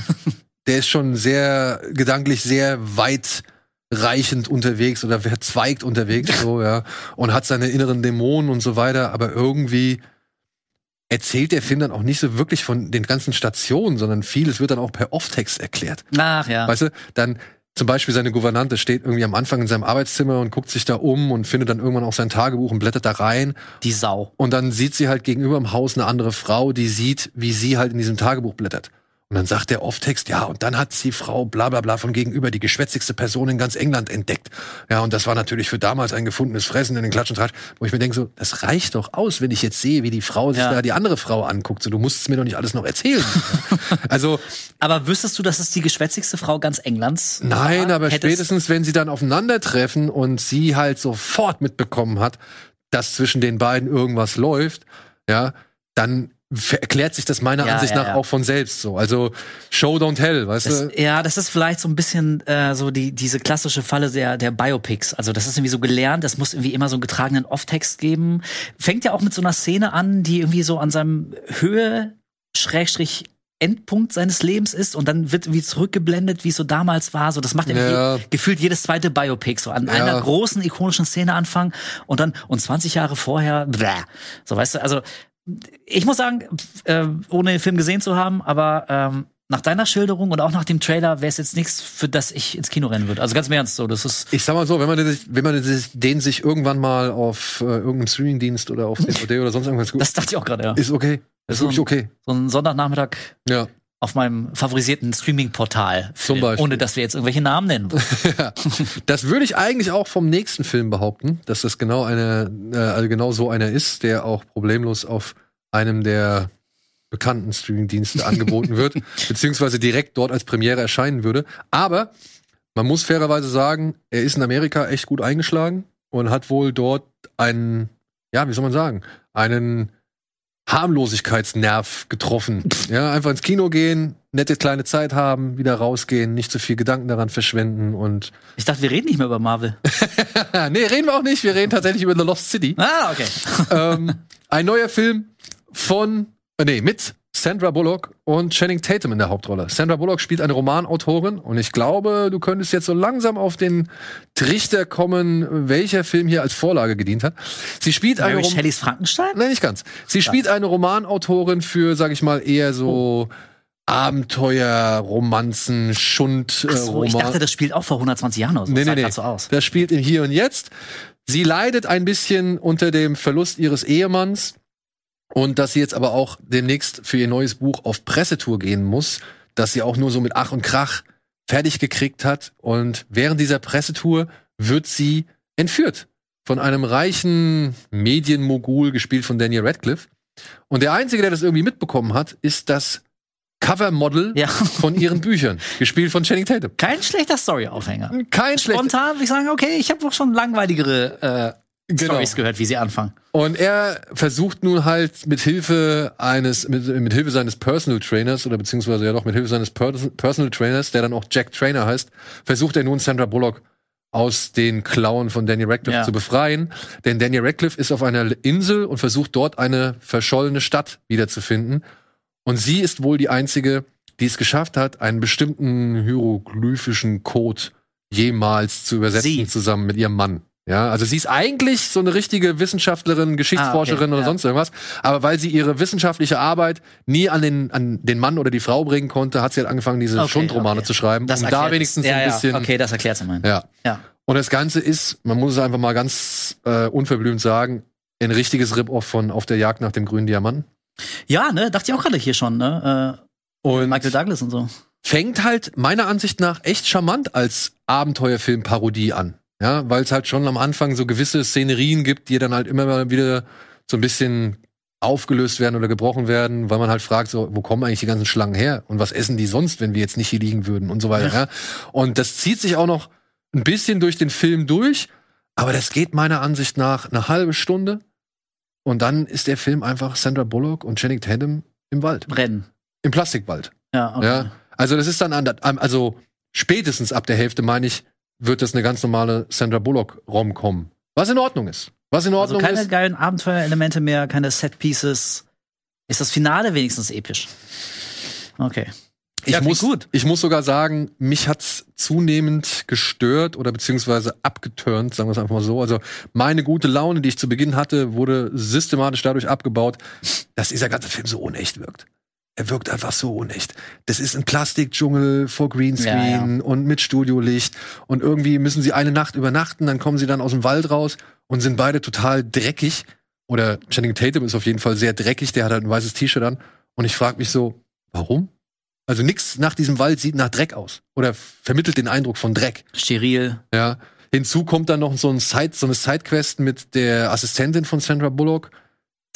der ist schon sehr gedanklich sehr weit reichend unterwegs oder verzweigt unterwegs, so, ja, und hat seine inneren Dämonen und so weiter, aber irgendwie erzählt der Film dann auch nicht so wirklich von den ganzen Stationen, sondern vieles wird dann auch per Off-Text erklärt. Ach ja. Weißt du, dann zum Beispiel seine Gouvernante steht irgendwie am Anfang in seinem Arbeitszimmer und guckt sich da um und findet dann irgendwann auch sein Tagebuch und blättert da rein. Die Sau. Und dann sieht sie halt gegenüber im Haus eine andere Frau, die sieht, wie sie halt in diesem Tagebuch blättert. Und dann sagt der Off-Text, ja, und dann hat die Frau bla bla bla von gegenüber die geschwätzigste Person in ganz England entdeckt. Ja, und das war natürlich für damals ein gefundenes Fressen in den Klatsch und Tratsch, wo ich mir denke, so, das reicht doch aus, wenn ich jetzt sehe, wie die Frau sich Ja. da die andere Frau anguckt. So, du musst es mir doch nicht alles noch erzählen. also, Aber wüsstest du, dass es die geschwätzigste Frau ganz Englands Nein, war? aber Hättest- spätestens, wenn sie dann aufeinandertreffen und sie halt sofort mitbekommen hat, dass zwischen den beiden irgendwas läuft, ja, dann erklärt sich das meiner Ja, Ansicht ja, nach ja. auch von selbst so. Also Show don't tell, weißt Das, du? ja, das ist vielleicht so ein bisschen äh, so die diese klassische Falle der der Biopics. Also das ist irgendwie so gelernt. Das muss irgendwie immer so einen getragenen Off-Text geben. Fängt ja auch mit so einer Szene an, die irgendwie so an seinem Höhe Schrägstrich Endpunkt seines Lebens ist und dann wird irgendwie zurückgeblendet, wie es so damals war. So, das macht irgendwie Ja. gefühlt jedes zweite Biopic so an Ja. einer großen ikonischen Szene anfangen und dann und 20 Jahre vorher, bläh. so weißt du. Also ich muss sagen, äh, ohne den Film gesehen zu haben, aber ähm, nach deiner Schilderung und auch nach dem Trailer wäre es jetzt nichts, für das ich ins Kino rennen würde. Also ganz im Ernst so, das ist Ich sag mal so, wenn man den sich, wenn man den sich, irgendwann mal auf äh, irgendeinem Streamingdienst oder auf DVD oder sonst irgendwas guckt, das dachte ich auch gerade, ja. ist okay. Ist So wirklich ein- okay. So ein Sonntagnachmittag Ja. Auf meinem favorisierten Streaming-Portal. Zum Beispiel. Ohne dass wir jetzt irgendwelche Namen nennen. Das würde ich eigentlich auch vom nächsten Film behaupten, dass das genau eine, äh, also genau so einer ist, der auch problemlos auf einem der bekannten Streamingdienste angeboten wird, beziehungsweise direkt dort als Premiere erscheinen würde. Aber man muss fairerweise sagen, er ist in Amerika echt gut eingeschlagen und hat wohl dort einen, ja, wie soll man sagen, einen Harmlosigkeitsnerv getroffen. Ja, einfach ins Kino gehen, nette kleine Zeit haben, wieder rausgehen, nicht zu viel Gedanken daran verschwenden und Ich dachte, wir reden nicht mehr über Marvel. nee, reden wir auch nicht. Wir reden tatsächlich über The Lost City. Ah, okay. ähm, ein neuer Film von, äh, nee, mit Sandra Bullock und Channing Tatum in der Hauptrolle. Sandra Bullock spielt eine Romanautorin und ich glaube, du könntest jetzt so langsam auf den Trichter kommen, welcher Film hier als Vorlage gedient hat. Sie spielt eine Rom Shelleys Frankenstein? Nein, nicht ganz. Sie spielt eine Romanautorin für, sag ich mal, eher so Abenteuer, Romanzen, Schund, äh, Ach so, ich Roman- dachte, das spielt auch vor 120 Jahren so. Nee, Das nee, nee. so aus. Das spielt im Hier und Jetzt. Sie leidet ein bisschen unter dem Verlust ihres Ehemanns und dass sie jetzt aber auch demnächst für ihr neues Buch auf Pressetour gehen muss, dass sie auch nur so mit Ach und Krach fertig gekriegt hat. Und während dieser Pressetour wird sie entführt von einem reichen Medienmogul, gespielt von Daniel Radcliffe. Und der Einzige, der das irgendwie mitbekommen hat, ist das Covermodel Ja. von ihren Büchern, gespielt von Channing Tatum. Kein schlechter Story-Aufhänger. Kein schlechter Spontan würde ich sagen, okay, ich habe auch schon langweiligere äh, Genau. Stories gehört, wie sie anfangen. Und er versucht nun halt mit Hilfe eines, mit, mit Hilfe seines Personal Trainers oder beziehungsweise ja doch mit Hilfe seines per Personal Trainers, der dann auch Jack Trainer heißt, versucht er nun Sandra Bullock aus den Klauen von Daniel Radcliffe Ja. zu befreien. Denn Daniel Radcliffe ist auf einer Insel und versucht dort eine verschollene Stadt wiederzufinden. Und sie ist wohl die einzige, die es geschafft hat, einen bestimmten hieroglyphischen Code jemals zu übersetzen Sie. zusammen mit ihrem Mann. Ja, also sie ist eigentlich so eine richtige Wissenschaftlerin, Geschichtsforscherin Ah, okay, oder ja. sonst irgendwas. Aber weil sie ihre wissenschaftliche Arbeit nie an den, an den Mann oder die Frau bringen konnte, hat sie halt angefangen, diese Okay, Schundromane okay. zu schreiben, um da wenigstens ja, ein bisschen. Ja, okay, das erklärt immerhin. Ja. Ja. Und das Ganze ist, man muss es einfach mal ganz äh, unverblümt sagen, ein richtiges Rip-Off von Auf der Jagd nach dem grünen Diamanten. Ja, ne, dachte ich auch gerade hier schon, ne? Äh, Und Michael Douglas und so. fängt halt meiner Ansicht nach echt charmant als Abenteuerfilm-Parodie an. Ja, weil es halt schon am Anfang so gewisse Szenerien gibt, die dann halt immer mal wieder so ein bisschen aufgelöst werden oder gebrochen werden, weil man halt fragt, so, wo kommen eigentlich die ganzen Schlangen her? Und was essen die sonst, wenn wir jetzt nicht hier liegen würden und so weiter, ja. Und das zieht sich auch noch ein bisschen durch den Film durch, aber das geht meiner Ansicht nach eine halbe Stunde und dann ist der Film einfach Sandra Bullock und Channing Tatum im Wald. Rennen. Im Plastikwald. Ja, okay. Ja. Also das ist dann an, also spätestens ab der Hälfte, meine ich, wird das eine ganz normale Sandra Bullock Rom-Com. Was in Ordnung ist. Was in Also Ordnung keine ist. geilen Abenteuerelemente mehr, keine Set-Pieces. Ist das Finale wenigstens episch? Okay. Ich Ja, muss, gut. ich muss sogar sagen, mich hat's zunehmend gestört oder beziehungsweise abgeturnt, sagen wir es einfach mal so. Also meine gute Laune, die ich zu Beginn hatte, wurde systematisch dadurch abgebaut, dass dieser ganze Film so unecht wirkt. Er wirkt einfach so unecht. Das ist ein Plastikdschungel vor Greenscreen und mit Studiolicht und irgendwie müssen sie eine Nacht übernachten, dann kommen sie dann aus dem Wald raus und sind beide total dreckig. Oder Channing Tatum ist auf jeden Fall sehr dreckig, der hat halt ein weißes T-Shirt an und ich frage mich so, warum? Also nix nach diesem Wald sieht nach Dreck aus oder vermittelt den Eindruck von Dreck. Steril. Ja. Hinzu kommt dann noch so, ein Side, so eine Sidequest mit der Assistentin von Sandra Bullock,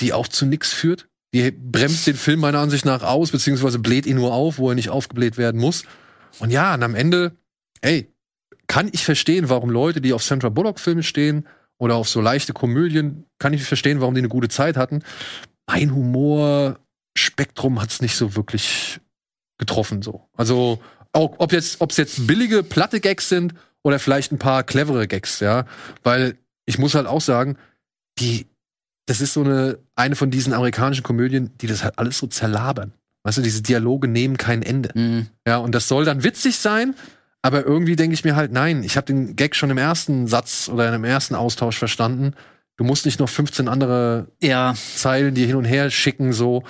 die auch zu nix führt. Die bremst den Film meiner Ansicht nach aus, beziehungsweise bläht ihn nur auf, wo er nicht aufgebläht werden muss. Und ja, und am Ende, ey, kann ich verstehen, warum Leute, die auf Sandra Bullock-Filme stehen oder auf so leichte Komödien, kann ich verstehen, warum die eine gute Zeit hatten. Mein Humorspektrum hat's nicht so wirklich getroffen, so. Also, auch, ob jetzt, ob's jetzt billige, platte Gags sind oder vielleicht ein paar clevere Gags, ja. Weil ich muss halt auch sagen, die, das ist so eine, eine von diesen amerikanischen Komödien, die das halt alles so zerlabern. Weißt du, diese Dialoge nehmen kein Ende. Mhm. Ja, und das soll dann witzig sein, aber irgendwie denke ich mir halt, nein, ich habe den Gag schon im ersten Satz oder im ersten Austausch verstanden. Du musst nicht noch 15 andere Ja, Zeilen dir hin und her schicken, so,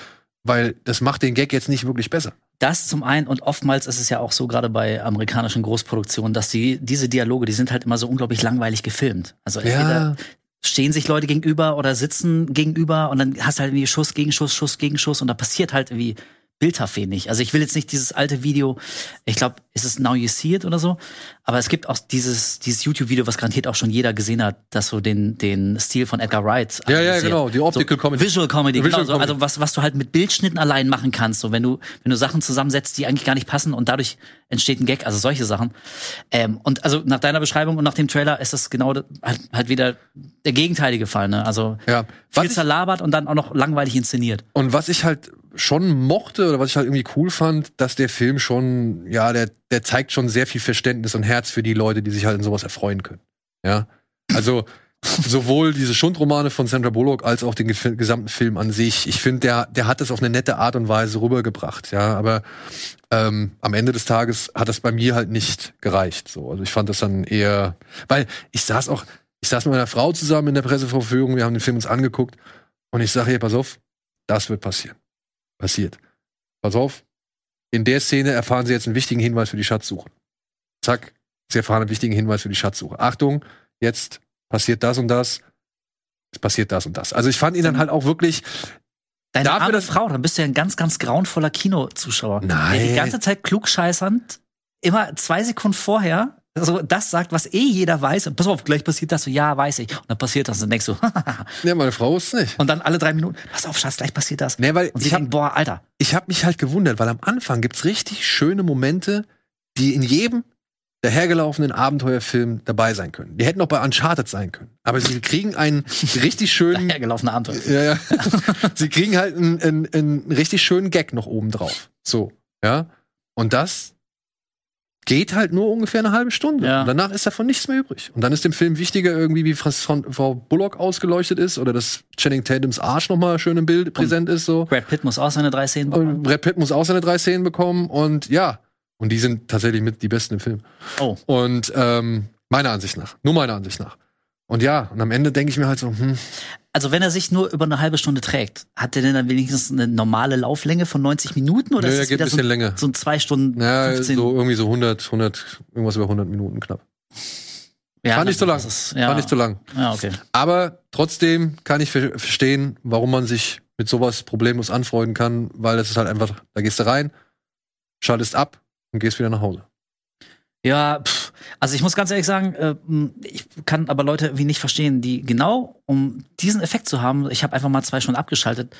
weil das macht den Gag jetzt nicht wirklich besser. das zum einen und oftmals ist es ja auch so gerade bei amerikanischen Großproduktionen, dass die diese Dialoge, die sind halt immer so unglaublich langweilig gefilmt. Also entweder stehen sich Leute gegenüber oder sitzen gegenüber und dann hast du halt irgendwie Schuss gegen Schuss, Schuss gegen Schuss und da passiert halt irgendwie bildhaft wenig. Also ich will jetzt nicht dieses alte Video, ich glaube, ist es Now You See It oder so, aber es gibt auch dieses dieses YouTube-Video, was garantiert auch schon jeder gesehen hat, das so den den Stil von Edgar Wright Ja, ja, genau, die Optical so, Comedy. Visual Comedy, Visual genau, so, Comedy. also was was du halt mit Bildschnitten allein machen kannst, so wenn du wenn du Sachen zusammensetzt, die eigentlich gar nicht passen und dadurch entsteht ein Gag, also solche Sachen. Ähm, und also nach deiner Beschreibung und nach dem Trailer ist das genau halt, halt wieder der gegenteilige Fall, ne? Also Ja. viel Was zerlabert und dann auch noch langweilig inszeniert. und was ich halt schon mochte oder was ich halt irgendwie cool fand, dass der Film schon, ja, der, der zeigt schon sehr viel Verständnis und Herz für die Leute, die sich halt in sowas erfreuen können. Ja. Also, sowohl diese Schundromane von Sandra Bullock als auch den gesamten Film an sich. Ich finde, der, der hat es auf eine nette Art und Weise rübergebracht, ja. Aber ähm, am Ende des Tages hat das bei mir halt nicht gereicht. So. Also ich fand das dann eher, weil ich saß auch, ich saß mit meiner Frau zusammen in der Presseverführung, wir haben den Film uns angeguckt und ich sage ihr, pass auf, das wird passieren. Passiert. Pass auf, in der Szene erfahren Sie jetzt einen wichtigen Hinweis für die Schatzsuche. Zack, Sie erfahren einen wichtigen Hinweis für die Schatzsuche. Achtung, jetzt passiert das und das. Es passiert das und das. Also ich fand ihn dann halt auch wirklich, Deine Dafür, arme Frau, dann bist du ja ein ganz, ganz grauenvoller Kinozuschauer. Nein. Der die ganze Zeit klugscheißernd, immer zwei Sekunden vorher, so das sagt, was eh jeder weiß. Und pass auf, gleich passiert das. So, ja, weiß ich. Und dann passiert das. Und dann denkst du, ja, meine Frau ist es nicht. und dann alle drei Minuten, pass auf, Schatz, gleich passiert das. Nee, weil Und sie ich habe denken, boah, Alter. ich hab mich halt gewundert, weil am Anfang gibt's richtig schöne Momente, die in jedem dahergelaufenen Abenteuerfilm dabei sein können. Die hätten auch bei Uncharted sein können. Aber sie kriegen einen richtig schönen Hergelaufene Abenteuer. Ja, ja. Sie kriegen halt einen, einen, einen richtig schönen Gag noch oben drauf. So, ja. Und das geht halt nur ungefähr eine halbe Stunde. Ja. Und danach ist davon nichts mehr übrig. Und dann ist dem Film wichtiger irgendwie, wie Frau Bullock ausgeleuchtet ist oder dass Channing Tatums Arsch noch mal schön im Bild präsent ist. So. Brad Pitt muss auch seine drei Szenen bekommen. Und Brad Pitt muss auch seine drei Szenen bekommen. Und ja, und die sind tatsächlich mit die besten im Film. Oh. Und ähm, meiner Ansicht nach. Nur meiner Ansicht nach. Und ja, und am Ende denke ich mir halt so, hm, Also wenn er sich nur über eine halbe Stunde trägt, hat er denn dann wenigstens eine normale Lauflänge von 90 Minuten oder Nö, ist er es geht wieder ein so, bisschen länger. so ein zwei Stunden Ja, 15? so irgendwie so 100, 100, irgendwas über 100 Minuten knapp. ja, Fand ich zu lang. das Ist, ja. Fand ich zu lang. Ja, okay. Aber trotzdem kann ich ver verstehen, warum man sich mit sowas problemlos anfreunden kann, weil es ist halt einfach, da gehst du rein, schaltest ab und gehst wieder nach Hause. Ja, pff, also ich muss ganz ehrlich sagen, äh, ich kann aber Leute irgendwie nicht verstehen, die genau, um diesen Effekt zu haben, ich habe einfach mal zwei Stunden abgeschaltet,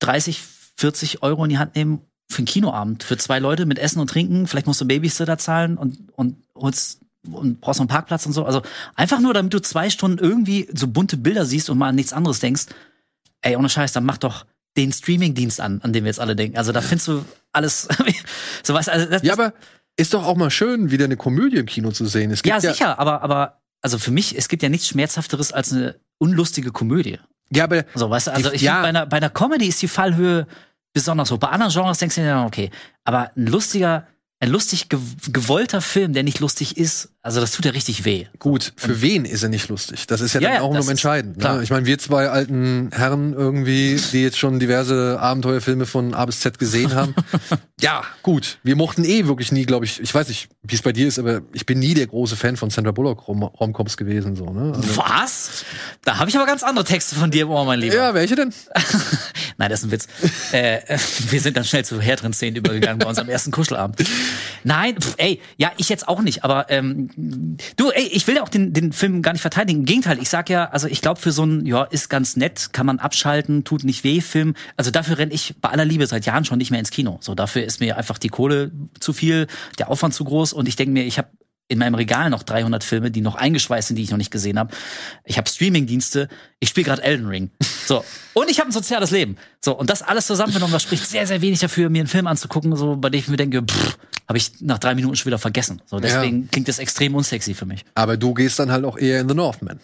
30, 40 Euro in die Hand nehmen für einen Kinoabend, für zwei Leute mit Essen und Trinken, vielleicht musst du Babysitter zahlen und, und holst und brauchst noch einen Parkplatz und so. Also einfach nur, damit du zwei Stunden irgendwie so bunte Bilder siehst und mal an nichts anderes denkst. Ey, ohne Scheiß, dann mach doch den Streamingdienst an, an den wir jetzt alle denken. Also da findest du alles. so was. Also das, ja, aber ist doch auch mal schön, wieder eine Komödie im Kino zu sehen. ja, sicher, ja aber, aber also für mich, es gibt ja nichts Schmerzhafteres als eine unlustige Komödie. Ja, aber. So, weißt du, also ich ja. bei, einer, bei einer Comedy ist die Fallhöhe besonders hoch. Bei anderen Genres denkst du dir, okay, aber ein lustiger, ein lustig gewollter Film, der nicht lustig ist, also das tut ja richtig weh. Gut, für wen ist er nicht lustig? Das ist ja, ja dann auch noch entscheidend. Ne? Ich meine, wir zwei alten Herren irgendwie, die jetzt schon diverse Abenteuerfilme von A bis Z gesehen haben. ja, gut. Wir mochten eh wirklich nie, glaube ich, ich weiß nicht, wie es bei dir ist, aber ich bin nie der große Fan von Sandra Bullock Romcoms gewesen. So, ne? Also Was? Da habe ich aber ganz andere Texte von dir, oh mein Lieber. Ja, welche denn? Nein, das ist ein Witz. äh, wir sind dann schnell zu härteren Szenen übergegangen bei unserem ersten Kuschelabend. Nein, pf, ey, ja, ich jetzt auch nicht, aber ähm, Du, ey, ich will ja auch den, den Film gar nicht verteidigen. Im Gegenteil, ich sag ja, also ich glaube, für so ein, ja, ist ganz nett, kann man abschalten, tut nicht weh, Film. Also dafür renne ich bei aller Liebe seit Jahren schon nicht mehr ins Kino. So, dafür ist mir einfach die Kohle zu viel, der Aufwand zu groß und ich denke mir, ich habe in meinem Regal noch 300 Filme, die noch eingeschweißt sind, die ich noch nicht gesehen habe. Ich habe Streamingdienste. Ich spiele gerade Elden Ring. So und ich habe ein soziales Leben. So und das alles zusammengenommen, das spricht sehr sehr wenig dafür, mir einen Film anzugucken, so bei dem ich mir denke, habe ich nach drei Minuten schon wieder vergessen. So deswegen ja. klingt das extrem unsexy für mich. Aber du gehst dann halt auch eher in The Northman.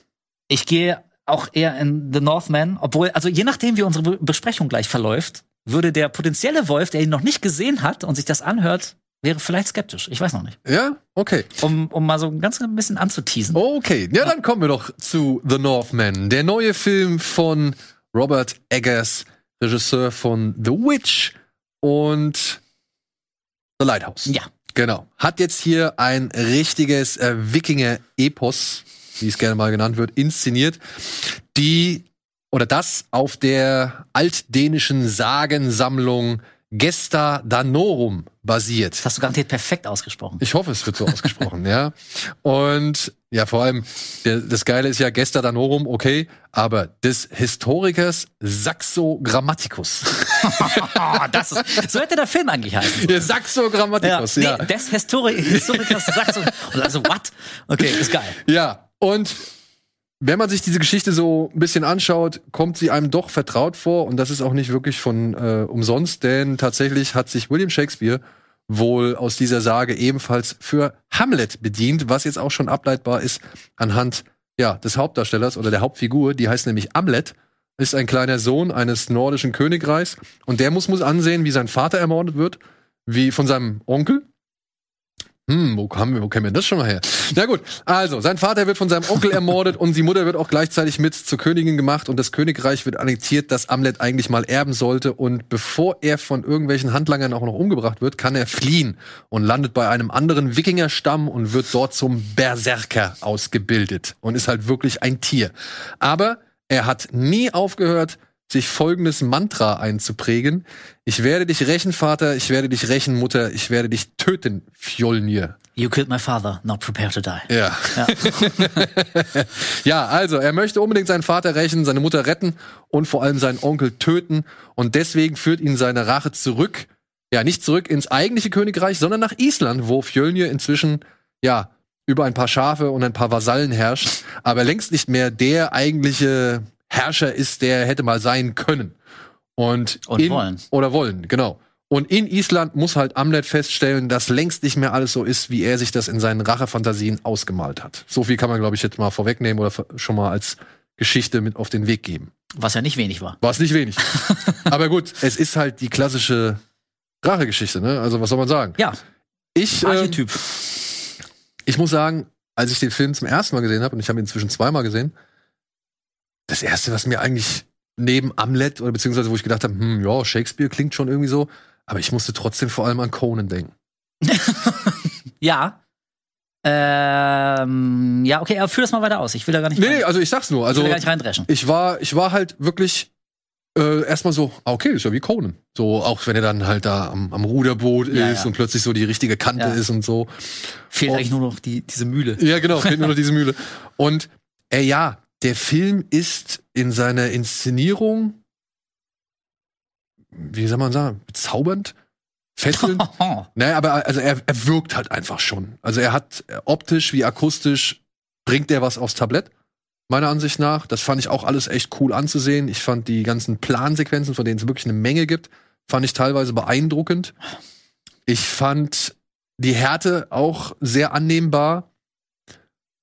Ich gehe auch eher in The Northman, obwohl also je nachdem wie unsere Besprechung gleich verläuft, würde der potenzielle Wolf, der ihn noch nicht gesehen hat und sich das anhört, wäre vielleicht skeptisch. Ich weiß noch nicht. Ja, okay. Um, um mal so ein ganz ein bisschen anzuteasen. Okay, ja, dann kommen wir doch zu The Northman. Der neue Film von Robert Eggers, Regisseur von The Witch und The Lighthouse. Ja. Genau. Hat jetzt hier ein richtiges äh, Wikinger-Epos, wie es gerne mal genannt wird, inszeniert, die oder das auf der altdänischen Sagensammlung Gesta Danorum basiert. Das hast du garantiert perfekt ausgesprochen. Ich hoffe, es wird so ausgesprochen, ja. Und ja, vor allem, das Geile ist ja Gesta Danorum, okay, aber des Historikers Saxo Grammaticus. das ist, so hätte der Film eigentlich heißen. Der Saxo Grammaticus, ja. ja. Nee, des Histori Historikers Saxo. Also, what? Okay, ist geil. Ja, und wenn man sich diese Geschichte so ein bisschen anschaut, kommt sie einem doch vertraut vor und das ist auch nicht wirklich von äh, umsonst, denn tatsächlich hat sich William Shakespeare wohl aus dieser Sage ebenfalls für Hamlet bedient, was jetzt auch schon ableitbar ist anhand ja, des Hauptdarstellers oder der Hauptfigur, die heißt nämlich Amlet, ist ein kleiner Sohn eines nordischen Königreichs und der muss muss ansehen, wie sein Vater ermordet wird, wie von seinem Onkel hm, wo, haben wir, wo kennen wir das schon mal her? Na gut, also, sein Vater wird von seinem Onkel ermordet und die Mutter wird auch gleichzeitig mit zur Königin gemacht und das Königreich wird annektiert, das Amlet eigentlich mal erben sollte. Und bevor er von irgendwelchen Handlangern auch noch umgebracht wird, kann er fliehen und landet bei einem anderen Wikingerstamm und wird dort zum Berserker ausgebildet und ist halt wirklich ein Tier. Aber er hat nie aufgehört, sich folgendes Mantra einzuprägen. Ich werde dich rächen, Vater, ich werde dich rächen, Mutter, ich werde dich töten, Fjolnir. You killed my father, not prepared to die. Ja. Ja. ja, also er möchte unbedingt seinen Vater rächen, seine Mutter retten und vor allem seinen Onkel töten. Und deswegen führt ihn seine Rache zurück, ja, nicht zurück ins eigentliche Königreich, sondern nach Island, wo Fjölnir inzwischen, ja, über ein paar Schafe und ein paar Vasallen herrscht, aber längst nicht mehr der eigentliche Herrscher ist, der hätte mal sein können. Und, und in, wollen. Oder wollen, genau. Und in Island muss halt Amlet feststellen, dass längst nicht mehr alles so ist, wie er sich das in seinen Rachefantasien ausgemalt hat. So viel kann man, glaube ich, jetzt mal vorwegnehmen oder schon mal als Geschichte mit auf den Weg geben. Was ja nicht wenig war. Es nicht wenig. Aber gut, es ist halt die klassische Rachegeschichte, ne? Also was soll man sagen? Ja. Ich, Archetyp. Ähm, ich muss sagen, als ich den Film zum ersten Mal gesehen habe, und ich habe ihn inzwischen zweimal gesehen, das erste, was mir eigentlich neben Amlet oder beziehungsweise wo ich gedacht habe, hm, ja, Shakespeare klingt schon irgendwie so, aber ich musste trotzdem vor allem an Conan denken. ja. Ähm, ja, okay, aber führ das mal weiter aus. Ich will da gar nicht. Nee, rein. also ich sag's nur. Also, ich will da gar nicht reindreschen. Ich war, ich war halt wirklich äh, erstmal so, ah, okay, ist ja wie Conan. So, auch wenn er dann halt da am, am Ruderboot ja, ist ja. und plötzlich so die richtige Kante ja. ist und so. Fehlt und, eigentlich nur noch die, diese Mühle. Ja, genau, fehlt nur noch diese Mühle. Und äh, ja, der Film ist in seiner Inszenierung, wie soll man sagen, bezaubernd. fesselnd. naja, aber also er, er wirkt halt einfach schon. Also er hat äh, optisch wie akustisch bringt er was aufs Tablett. Meiner Ansicht nach. Das fand ich auch alles echt cool anzusehen. Ich fand die ganzen Plansequenzen, von denen es wirklich eine Menge gibt, fand ich teilweise beeindruckend. Ich fand die Härte auch sehr annehmbar.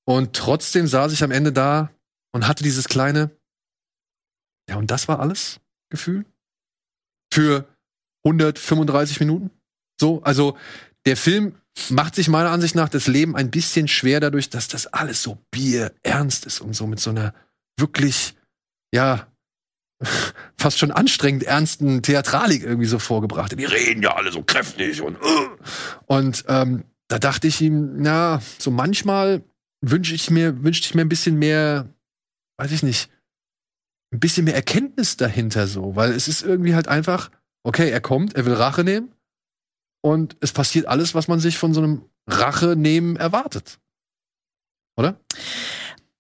Und trotzdem saß ich am Ende da und hatte dieses kleine, ja, und das war alles Gefühl für 135 Minuten. So, also der Film macht sich meiner Ansicht nach das Leben ein bisschen schwer dadurch, dass das alles so bierernst ist und so mit so einer wirklich, ja, fast schon anstrengend ernsten Theatralik irgendwie so vorgebracht. Die reden ja alle so kräftig und uh. und ähm, da dachte ich ihm, na, so manchmal wünsche ich mir, wünschte ich mir ein bisschen mehr, weiß ich nicht, ein bisschen mehr Erkenntnis dahinter so, weil es ist irgendwie halt einfach, okay, er kommt, er will Rache nehmen und es passiert alles, was man sich von so einem Rache nehmen erwartet. Oder?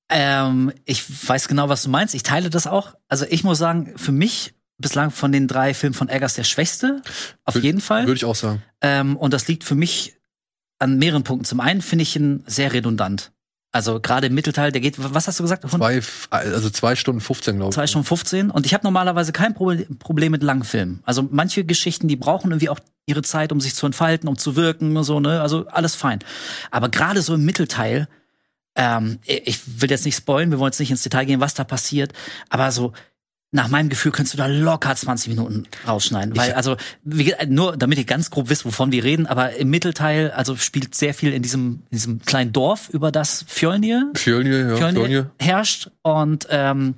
Ähm, ich weiß genau, was du meinst. Ich teile das auch. Also ich muss sagen, für mich bislang von den drei Filmen von Eggers der schwächste. Auf jeden Fall. Würde ich auch sagen. Ähm, und das liegt für mich an mehreren Punkten. Zum einen finde ich ihn sehr redundant. Also gerade im Mittelteil, der geht, was hast du gesagt? Zwei, also zwei Stunden 15, glaube ich. Zwei Stunden 15. Und ich habe normalerweise kein Problem mit langen Filmen. Also manche Geschichten, die brauchen irgendwie auch ihre Zeit, um sich zu entfalten, um zu wirken und so, ne? Also alles fein. Aber gerade so im Mittelteil, ähm, ich will jetzt nicht spoilen, wir wollen jetzt nicht ins Detail gehen, was da passiert, aber so nach meinem Gefühl könntest du da locker 20 Minuten rausschneiden. Weil, also, nur damit ihr ganz grob wisst, wovon wir reden, aber im Mittelteil, also spielt sehr viel in diesem, in diesem kleinen Dorf, über das Fjölnir, Fjölnir, ja, Fjölnir, Fjölnir. herrscht. Und ähm,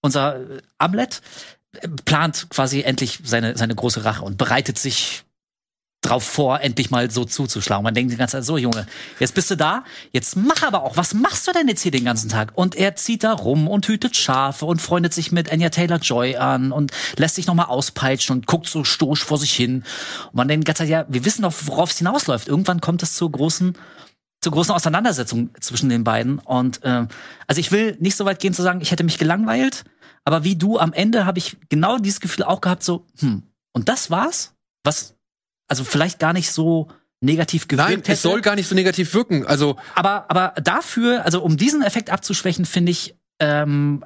unser Amlet plant quasi endlich seine, seine große Rache und bereitet sich drauf vor, endlich mal so zuzuschlagen. Man denkt die ganze Zeit, so Junge, jetzt bist du da, jetzt mach aber auch, was machst du denn jetzt hier den ganzen Tag? Und er zieht da rum und hütet Schafe und freundet sich mit Anya Taylor-Joy an und lässt sich nochmal auspeitschen und guckt so stoisch vor sich hin. Und man denkt die ganze Zeit, ja, wir wissen doch, worauf es hinausläuft. Irgendwann kommt es zur großen zur großen Auseinandersetzung zwischen den beiden. Und äh, also ich will nicht so weit gehen zu sagen, ich hätte mich gelangweilt, aber wie du am Ende habe ich genau dieses Gefühl auch gehabt, so, hm, und das war's? Was also vielleicht gar nicht so negativ gewirkt Nein, hätte. es soll gar nicht so negativ wirken. Also aber aber dafür, also um diesen Effekt abzuschwächen, finde ich, ähm,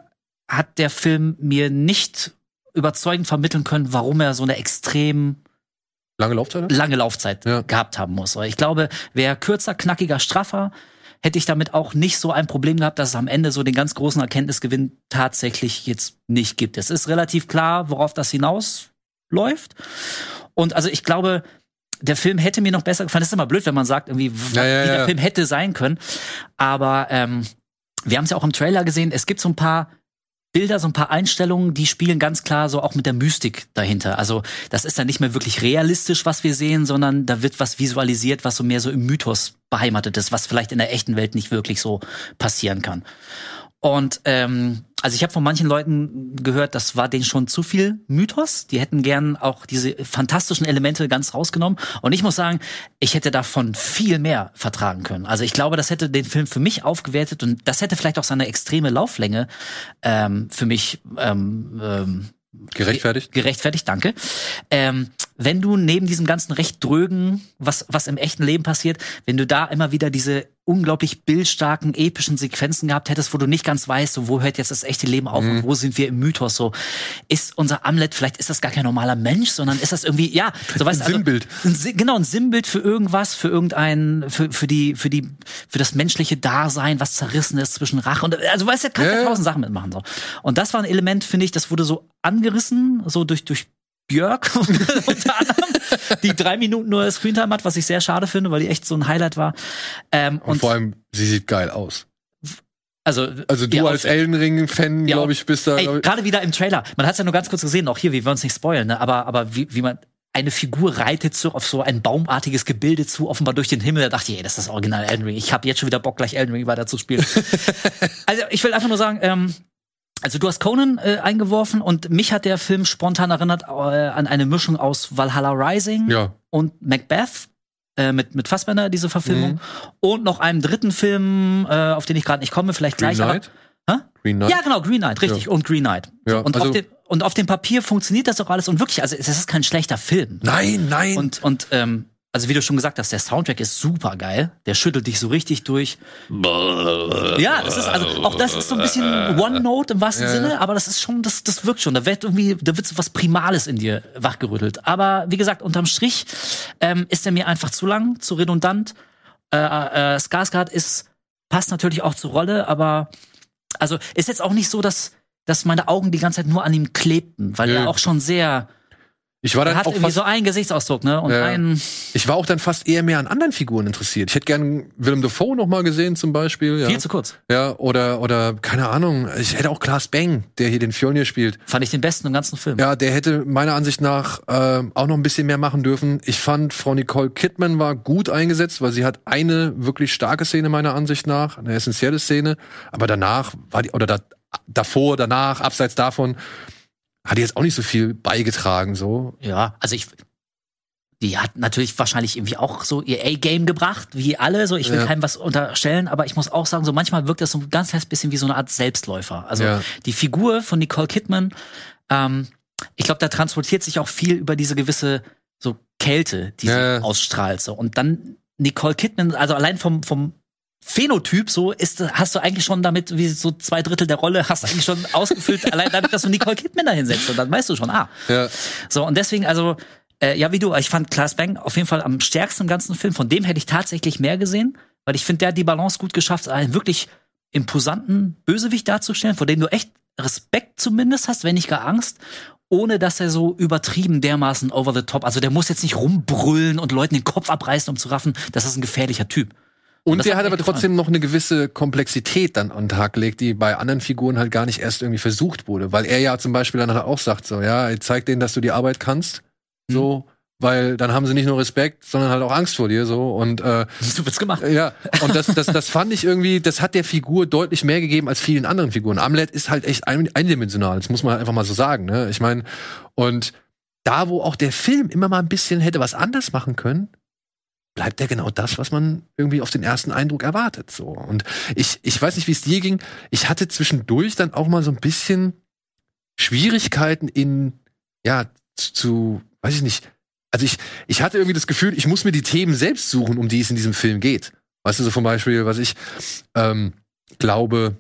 hat der Film mir nicht überzeugend vermitteln können, warum er so eine extrem lange Laufzeit, lange Laufzeit ja. gehabt haben muss. Ich glaube, wäre kürzer, knackiger, straffer, hätte ich damit auch nicht so ein Problem gehabt, dass es am Ende so den ganz großen Erkenntnisgewinn tatsächlich jetzt nicht gibt. Es ist relativ klar, worauf das hinausläuft. Und also ich glaube, der Film hätte mir noch besser gefallen. Das ist immer blöd, wenn man sagt, irgendwie, ja, ja, wie der Film hätte sein können. Aber ähm, wir haben es ja auch im Trailer gesehen. Es gibt so ein paar Bilder, so ein paar Einstellungen, die spielen ganz klar so auch mit der Mystik dahinter. Also das ist dann nicht mehr wirklich realistisch, was wir sehen, sondern da wird was visualisiert, was so mehr so im Mythos beheimatet ist, was vielleicht in der echten Welt nicht wirklich so passieren kann. Und ähm, also ich habe von manchen Leuten gehört, das war denen schon zu viel Mythos. Die hätten gern auch diese fantastischen Elemente ganz rausgenommen. Und ich muss sagen, ich hätte davon viel mehr vertragen können. Also ich glaube, das hätte den Film für mich aufgewertet und das hätte vielleicht auch seine extreme Lauflänge ähm, für mich ähm, ähm, Gerechtfertigt? Gerechtfertigt, danke. Ähm, wenn du neben diesem ganzen recht drögen, was, was im echten Leben passiert, wenn du da immer wieder diese unglaublich bildstarken, epischen Sequenzen gehabt hättest, wo du nicht ganz weißt, so, wo hört jetzt das echte Leben auf mhm. und wo sind wir im Mythos so. Ist unser Amlet, vielleicht ist das gar kein normaler Mensch, sondern ist das irgendwie, ja, so weißt ein also, Sinnbild. Ein, genau, ein Sinnbild für irgendwas, für irgendein, für, für die, für die, für das menschliche Dasein, was zerrissen ist zwischen Rache und, also weißt du, kannst ja, ja tausend Sachen mitmachen, so. Und das war ein Element, finde ich, das wurde so angerissen, so durch, durch Björk unter anderem, die drei Minuten nur Screentime hat, was ich sehr schade finde, weil die echt so ein Highlight war. Ähm, und, und, vor allem, sie sieht geil aus. Also, also du als Elden Ring-Fan, glaube ich, bist da. Gerade wieder im Trailer. Man hat es ja nur ganz kurz gesehen, auch hier, wir wollen uns nicht spoilen, ne? aber, aber wie, wie man eine Figur reitet so auf so ein baumartiges Gebilde zu, offenbar durch den Himmel. Da dachte ich, ey, das ist das Original Elden Ring. Ich habe jetzt schon wieder Bock, gleich Elden Ring weiter zu spielen. also ich will einfach nur sagen, ähm, also du hast Conan äh, eingeworfen und mich hat der Film spontan erinnert äh, an eine Mischung aus Valhalla Rising ja. und Macbeth. Äh, mit, mit Fassbender, diese Verfilmung. Mhm. Und noch einem dritten Film, äh, auf den ich gerade nicht komme, vielleicht Green gleich. Knight? Aber, Green Knight? Ja, genau, Green Knight, richtig. Ja. Und Green Knight. Ja, und also, auf, den, und auf dem Papier funktioniert das auch alles und wirklich, also es ist kein schlechter Film. Nein, nein. Und, und ähm, also wie du schon gesagt hast, der Soundtrack ist super geil. Der schüttelt dich so richtig durch. Ja, das ist also auch das ist so ein bisschen One Note im wahrsten Ja. Sinne, aber das ist schon, das, das wirkt schon. Da wird irgendwie, da wird so was Primales in dir wachgerüttelt. Aber wie gesagt, unterm Strich ähm, ist er mir einfach zu lang, zu redundant. Äh, äh, Skarsgård ist passt natürlich auch zur Rolle, aber also ist jetzt auch nicht so, dass dass meine Augen die ganze Zeit nur an ihm klebten, weil Nö. er auch schon sehr, ich war er dann hat auch irgendwie fast, so einen Gesichtsausdruck, ne? Und Ja. einen ich war auch dann fast eher mehr an anderen Figuren interessiert. Ich hätte gern Willem Dafoe noch mal gesehen zum Beispiel. Ja. viel zu kurz. Ja, oder, oder, keine Ahnung. Ich hätte auch Klaas Bang, der hier den Fjolnir spielt. Fand ich den besten im ganzen Film. Ja, der hätte meiner Ansicht nach ähm, auch noch ein bisschen mehr machen dürfen. Ich fand, Frau Nicole Kidman war gut eingesetzt, weil sie hat eine wirklich starke Szene meiner Ansicht nach, eine essentielle Szene. Aber danach war die, oder da, davor, danach, abseits davon, hat die jetzt auch nicht so viel beigetragen, so. Ja, also ich. Die hat natürlich wahrscheinlich irgendwie auch so ihr A-Game gebracht, wie alle. So, ich will Ja. keinem was unterstellen, aber ich muss auch sagen, so manchmal wirkt das so ein ganz kleines bisschen wie so eine Art Selbstläufer. Also Ja. die Figur von Nicole Kidman, ähm, ich glaube, da transportiert sich auch viel über diese gewisse so Kälte, die Ja. sie ausstrahlt. So. Und dann Nicole Kidman, also allein vom, vom Phänotyp, so ist, hast du eigentlich schon damit, wie so zwei Drittel der Rolle, hast du eigentlich schon ausgefüllt, allein damit, dass du Nicole Kidman da hinsetzt. Und dann weißt du schon, ah, Ja. so, und deswegen, also, äh, ja, wie du, ich fand Klaas Bang auf jeden Fall am stärksten im ganzen Film. Von dem hätte ich tatsächlich mehr gesehen, weil ich finde, der hat die Balance gut geschafft, einen wirklich imposanten Bösewicht darzustellen, vor dem du echt Respekt zumindest hast, wenn nicht gar Angst, ohne dass er so übertrieben dermaßen over the top, also der muss jetzt nicht rumbrüllen und Leuten den Kopf abreißen, um zu raffen, das ist ein gefährlicher Typ. Und der hat hat aber gefallen. trotzdem noch eine gewisse Komplexität dann an den Tag gelegt, die bei anderen Figuren halt gar nicht erst irgendwie versucht wurde. Weil er ja zum Beispiel dann auch sagt so, ja, zeig denen, dass du die Arbeit kannst. So, weil dann haben sie nicht nur Respekt, sondern halt auch Angst vor dir so. Und äh, So wird's gemacht. ja, und das, das, das fand ich irgendwie, das hat der Figur deutlich mehr gegeben als vielen anderen Figuren. Amlet ist halt echt ein, eindimensional, das muss man halt einfach mal so sagen. Ne? Ich meine, und da, wo auch der Film immer mal ein bisschen hätte was anders machen können, bleibt er genau das, was man irgendwie auf den ersten Eindruck erwartet. So. Und ich, ich weiß nicht, wie es dir ging. Ich hatte zwischendurch dann auch mal so ein bisschen Schwierigkeiten in, ja, zu, zu weiß ich nicht. Also ich, ich hatte irgendwie das Gefühl, ich muss mir die Themen selbst suchen, um die es in diesem Film geht. Weißt du, so zum Beispiel, was ich ähm, glaube,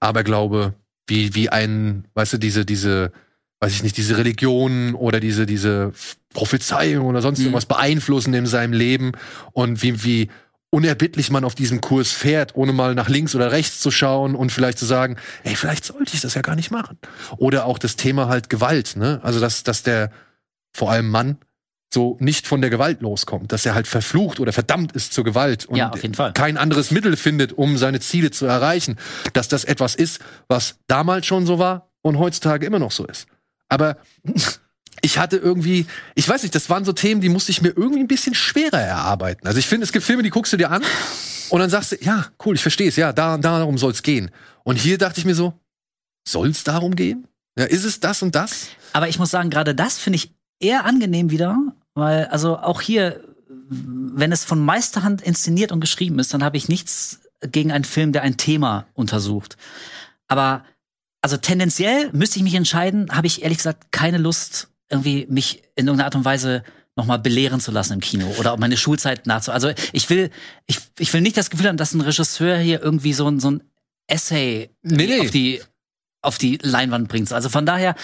Aberglaube, wie, wie ein, weißt du, diese, diese, weiß ich nicht, diese Religion oder diese, diese Prophezeiung oder sonst Mhm. irgendwas beeinflussen in seinem Leben und wie, wie unerbittlich man auf diesem Kurs fährt, ohne mal nach links oder rechts zu schauen und vielleicht zu sagen, ey, vielleicht sollte ich das ja gar nicht machen. Oder auch das Thema halt Gewalt, ne? Also, dass, dass der, vor allem Mann, so nicht von der Gewalt loskommt, dass er halt verflucht oder verdammt ist zur Gewalt und Ja, auf jeden Fall. kein anderes Mittel findet, um seine Ziele zu erreichen, dass das etwas ist, was damals schon so war und heutzutage immer noch so ist. Aber ich hatte irgendwie, ich weiß nicht, das waren so Themen, die musste ich mir irgendwie ein bisschen schwerer erarbeiten. Also ich finde, es gibt Filme, die guckst du dir an und dann sagst du, ja, cool, ich verstehe es, ja, da, darum soll es gehen. Und hier dachte ich mir so, soll es darum gehen? Ja, ist es das und das? Aber ich muss sagen, gerade das finde ich eher angenehm wieder, weil also auch hier, wenn es von Meisterhand inszeniert und geschrieben ist, dann habe ich nichts gegen einen Film, der ein Thema untersucht. Aber also tendenziell müsste ich mich entscheiden, habe ich ehrlich gesagt keine Lust, irgendwie mich in irgendeiner Art und Weise nochmal belehren zu lassen im Kino oder auch meine Schulzeit nachzu. Also ich will, ich, ich will nicht das Gefühl haben, dass ein Regisseur hier irgendwie so ein, so ein Essay Nee, nee. auf die auf die Leinwand bringt. Also von daher,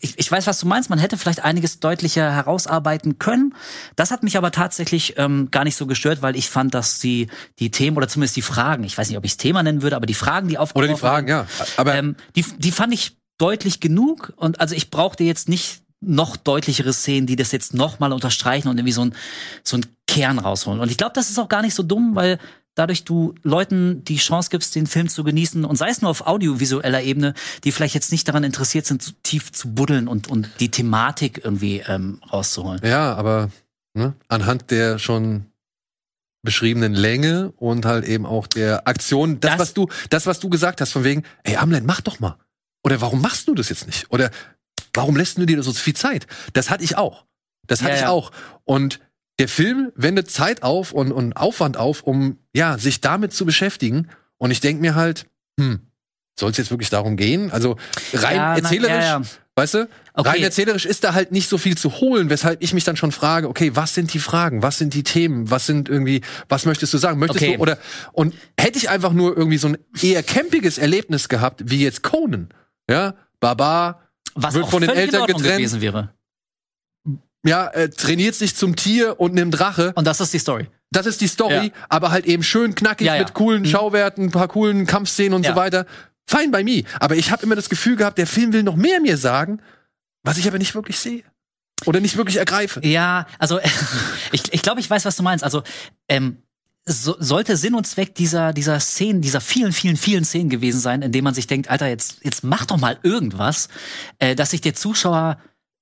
ich, ich weiß, was du meinst. Man hätte vielleicht einiges deutlicher herausarbeiten können. Das hat mich aber tatsächlich ähm, gar nicht so gestört, weil ich fand, dass die die Themen oder zumindest die Fragen, ich weiß nicht, ob ich es Thema nennen würde, aber die Fragen, die Oder aufgeworfen die Fragen, ja. Aber ähm, die, die fand ich deutlich genug und also ich brauchte jetzt nicht noch deutlichere Szenen, die das jetzt noch mal unterstreichen und irgendwie so ein so ein Kern rausholen. Und ich glaube, das ist auch gar nicht so dumm, weil dadurch du Leuten die Chance gibst, den Film zu genießen und sei es nur auf audiovisueller Ebene, die vielleicht jetzt nicht daran interessiert sind, so tief zu buddeln und und die Thematik irgendwie ähm, rauszuholen. Ja, aber ne, anhand der schon beschriebenen Länge und halt eben auch der Aktion, das, Das- was du, das, was du gesagt hast, von wegen, ey, Amlet, mach doch mal. Oder warum machst du das jetzt nicht? Oder warum lässt du dir so viel Zeit? Das hatte ich auch. Das hatte Ja, ich auch. Und der Film wendet Zeit auf und, und Aufwand auf, um ja sich damit zu beschäftigen. Und ich denk mir halt, hm, soll es jetzt wirklich darum gehen? Also rein Ja, na, erzählerisch ja, ja. Weißt du? Okay. Rein erzählerisch ist da halt nicht so viel zu holen, weshalb ich mich dann schon frage, okay, was sind die Fragen, was sind die Themen, was sind irgendwie, was möchtest du sagen? Möchtest okay. du oder und hätte ich einfach nur irgendwie so ein eher campiges Erlebnis gehabt, wie jetzt Conan, ja, Baba was wird von den Eltern getrennt gewesen wäre. Ja, äh, trainiert sich zum Tier und nimmt Rache. Und das ist die Story. Das ist die Story, ja. aber halt eben schön knackig ja, mit coolen mhm. Schauwerten, ein paar coolen Kampfszenen und so weiter. Fein bei mir. Aber ich habe immer das Gefühl gehabt, der Film will noch mehr mir sagen, was ich aber nicht wirklich sehe. Oder nicht wirklich ergreife. Ja, also ich, ich glaube, ich weiß, was du meinst. Also ähm, so, sollte Sinn und Zweck dieser dieser Szenen, dieser vielen, vielen, vielen Szenen gewesen sein, in denen man sich denkt, Alter, jetzt jetzt mach doch mal irgendwas, äh, dass sich der Zuschauer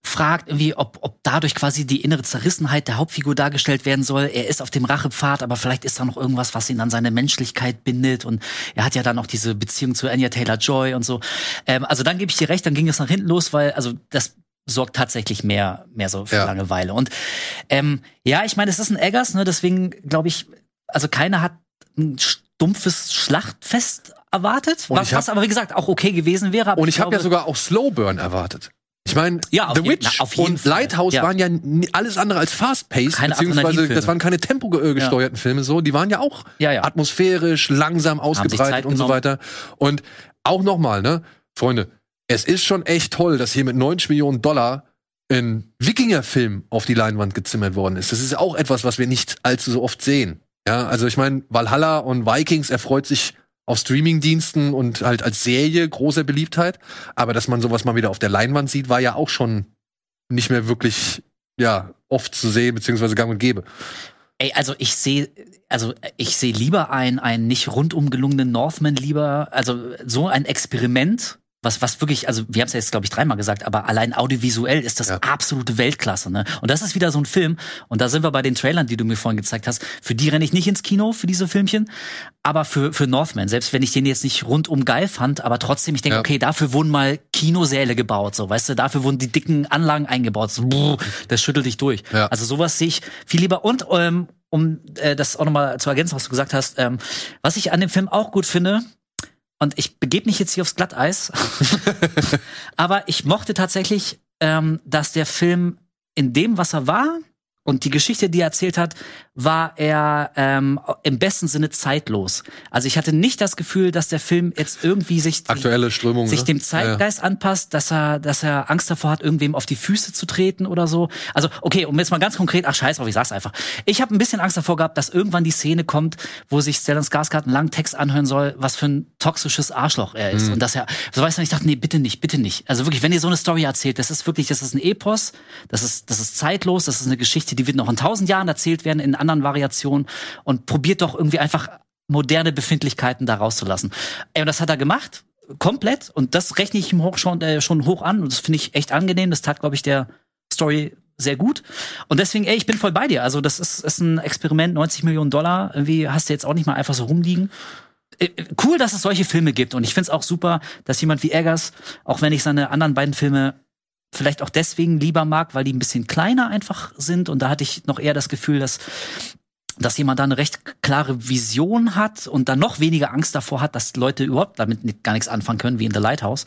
fragt irgendwie, ob, ob dadurch quasi die innere Zerrissenheit der Hauptfigur dargestellt werden soll. Er ist auf dem Rachepfad, aber vielleicht ist da noch irgendwas, was ihn an seine Menschlichkeit bindet. Und er hat ja dann auch diese Beziehung zu Anya Taylor-Joy und so. Ähm, also dann gebe ich dir recht, dann ging es nach hinten los, weil also das sorgt tatsächlich mehr mehr so für ja. Langeweile. Und ähm, ja, ich meine, es ist ein Eggers, ne? Deswegen glaube ich, also keiner hat ein stumpfes Schlachtfest erwartet, was, hab, was aber wie gesagt auch okay gewesen wäre. und ich, ich habe ja sogar auch Slowburn erwartet. Ich meine, ja, The Witch na, und Fall. Lighthouse ja. waren ja alles andere als fast-paced, beziehungsweise das waren keine tempogesteuerten ja. Filme so, die waren ja auch atmosphärisch, langsam ausgebreitet und so weiter. Und auch nochmal, ne, Freunde, es ist schon echt toll, dass hier mit 90 Millionen Dollar ein Wikinger-Film auf die Leinwand gezimmert worden ist. Das ist auch etwas, was wir nicht allzu so oft sehen. Ja, also ich meine, Valhalla und Vikings erfreut sich auf Streamingdiensten und halt als Serie großer Beliebtheit. Aber dass man sowas mal wieder auf der Leinwand sieht, war ja auch schon nicht mehr wirklich, ja, oft zu sehen, beziehungsweise gang und gäbe. Ey, also ich sehe, also ich sehe lieber ein, ein nicht rundum gelungenen Northman lieber, also so ein Experiment, was, was wirklich, also wir haben es ja jetzt, glaube ich, dreimal gesagt, aber allein audiovisuell ist das ja. absolute Weltklasse. Ne? Und das ist wieder so ein Film, und da sind wir bei den Trailern, die du mir vorhin gezeigt hast. Für die renne ich nicht ins Kino, für diese Filmchen, aber für, für Northman, selbst wenn ich den jetzt nicht rundum geil fand, aber trotzdem, ich denke, ja. okay, dafür wurden mal Kinosäle gebaut, so, weißt du, dafür wurden die dicken Anlagen eingebaut. So, brr, das schüttelt dich durch. Ja. Also sowas sehe ich viel lieber. Und ähm, um äh, das auch nochmal zu ergänzen, was du gesagt hast, ähm, was ich an dem Film auch gut finde, und ich begebe mich jetzt hier aufs Glatteis. Aber ich mochte tatsächlich, ähm, dass der Film in dem, was er war, und die Geschichte, die er erzählt hat, war er ähm, im besten Sinne zeitlos. Also ich hatte nicht das Gefühl, dass der Film jetzt irgendwie sich aktuelle Strömung sich ne? dem Zeitgeist ja. anpasst, dass er dass er Angst davor hat, irgendwem auf die Füße zu treten oder so. Also okay, um jetzt mal ganz konkret, ach scheiß drauf, ich sag's einfach. Ich habe ein bisschen Angst davor gehabt, dass irgendwann die Szene kommt, wo sich Stellan Skarsgård einen langen Text anhören soll, was für ein toxisches Arschloch er ist mhm. und dass er so weißt du, ich dachte, nee, bitte nicht, bitte nicht. Also wirklich, wenn ihr so eine Story erzählt, das ist wirklich, das ist ein Epos, das ist das ist zeitlos, das ist eine Geschichte, die wird noch in tausend Jahren erzählt werden in anderen Variationen und probiert doch irgendwie einfach moderne Befindlichkeiten da rauszulassen. Und das hat er gemacht, komplett. Und das rechne ich ihm hoch schon, äh, schon hoch an. Und das finde ich echt angenehm. Das tat, glaube ich, der Story sehr gut. Und deswegen, ey, ich bin voll bei dir. Also, das ist, ist ein Experiment, 90 Millionen Dollar. Irgendwie hast du jetzt auch nicht mal einfach so rumliegen. Äh, cool, dass es solche Filme gibt. Und ich finde es auch super, dass jemand wie Eggers, auch wenn ich seine anderen beiden Filme vielleicht auch deswegen lieber mag, weil die ein bisschen kleiner einfach sind. Und da hatte ich noch eher das Gefühl, dass dass jemand da eine recht klare Vision hat und dann noch weniger Angst davor hat, dass Leute überhaupt damit gar nichts anfangen können, wie in The Lighthouse.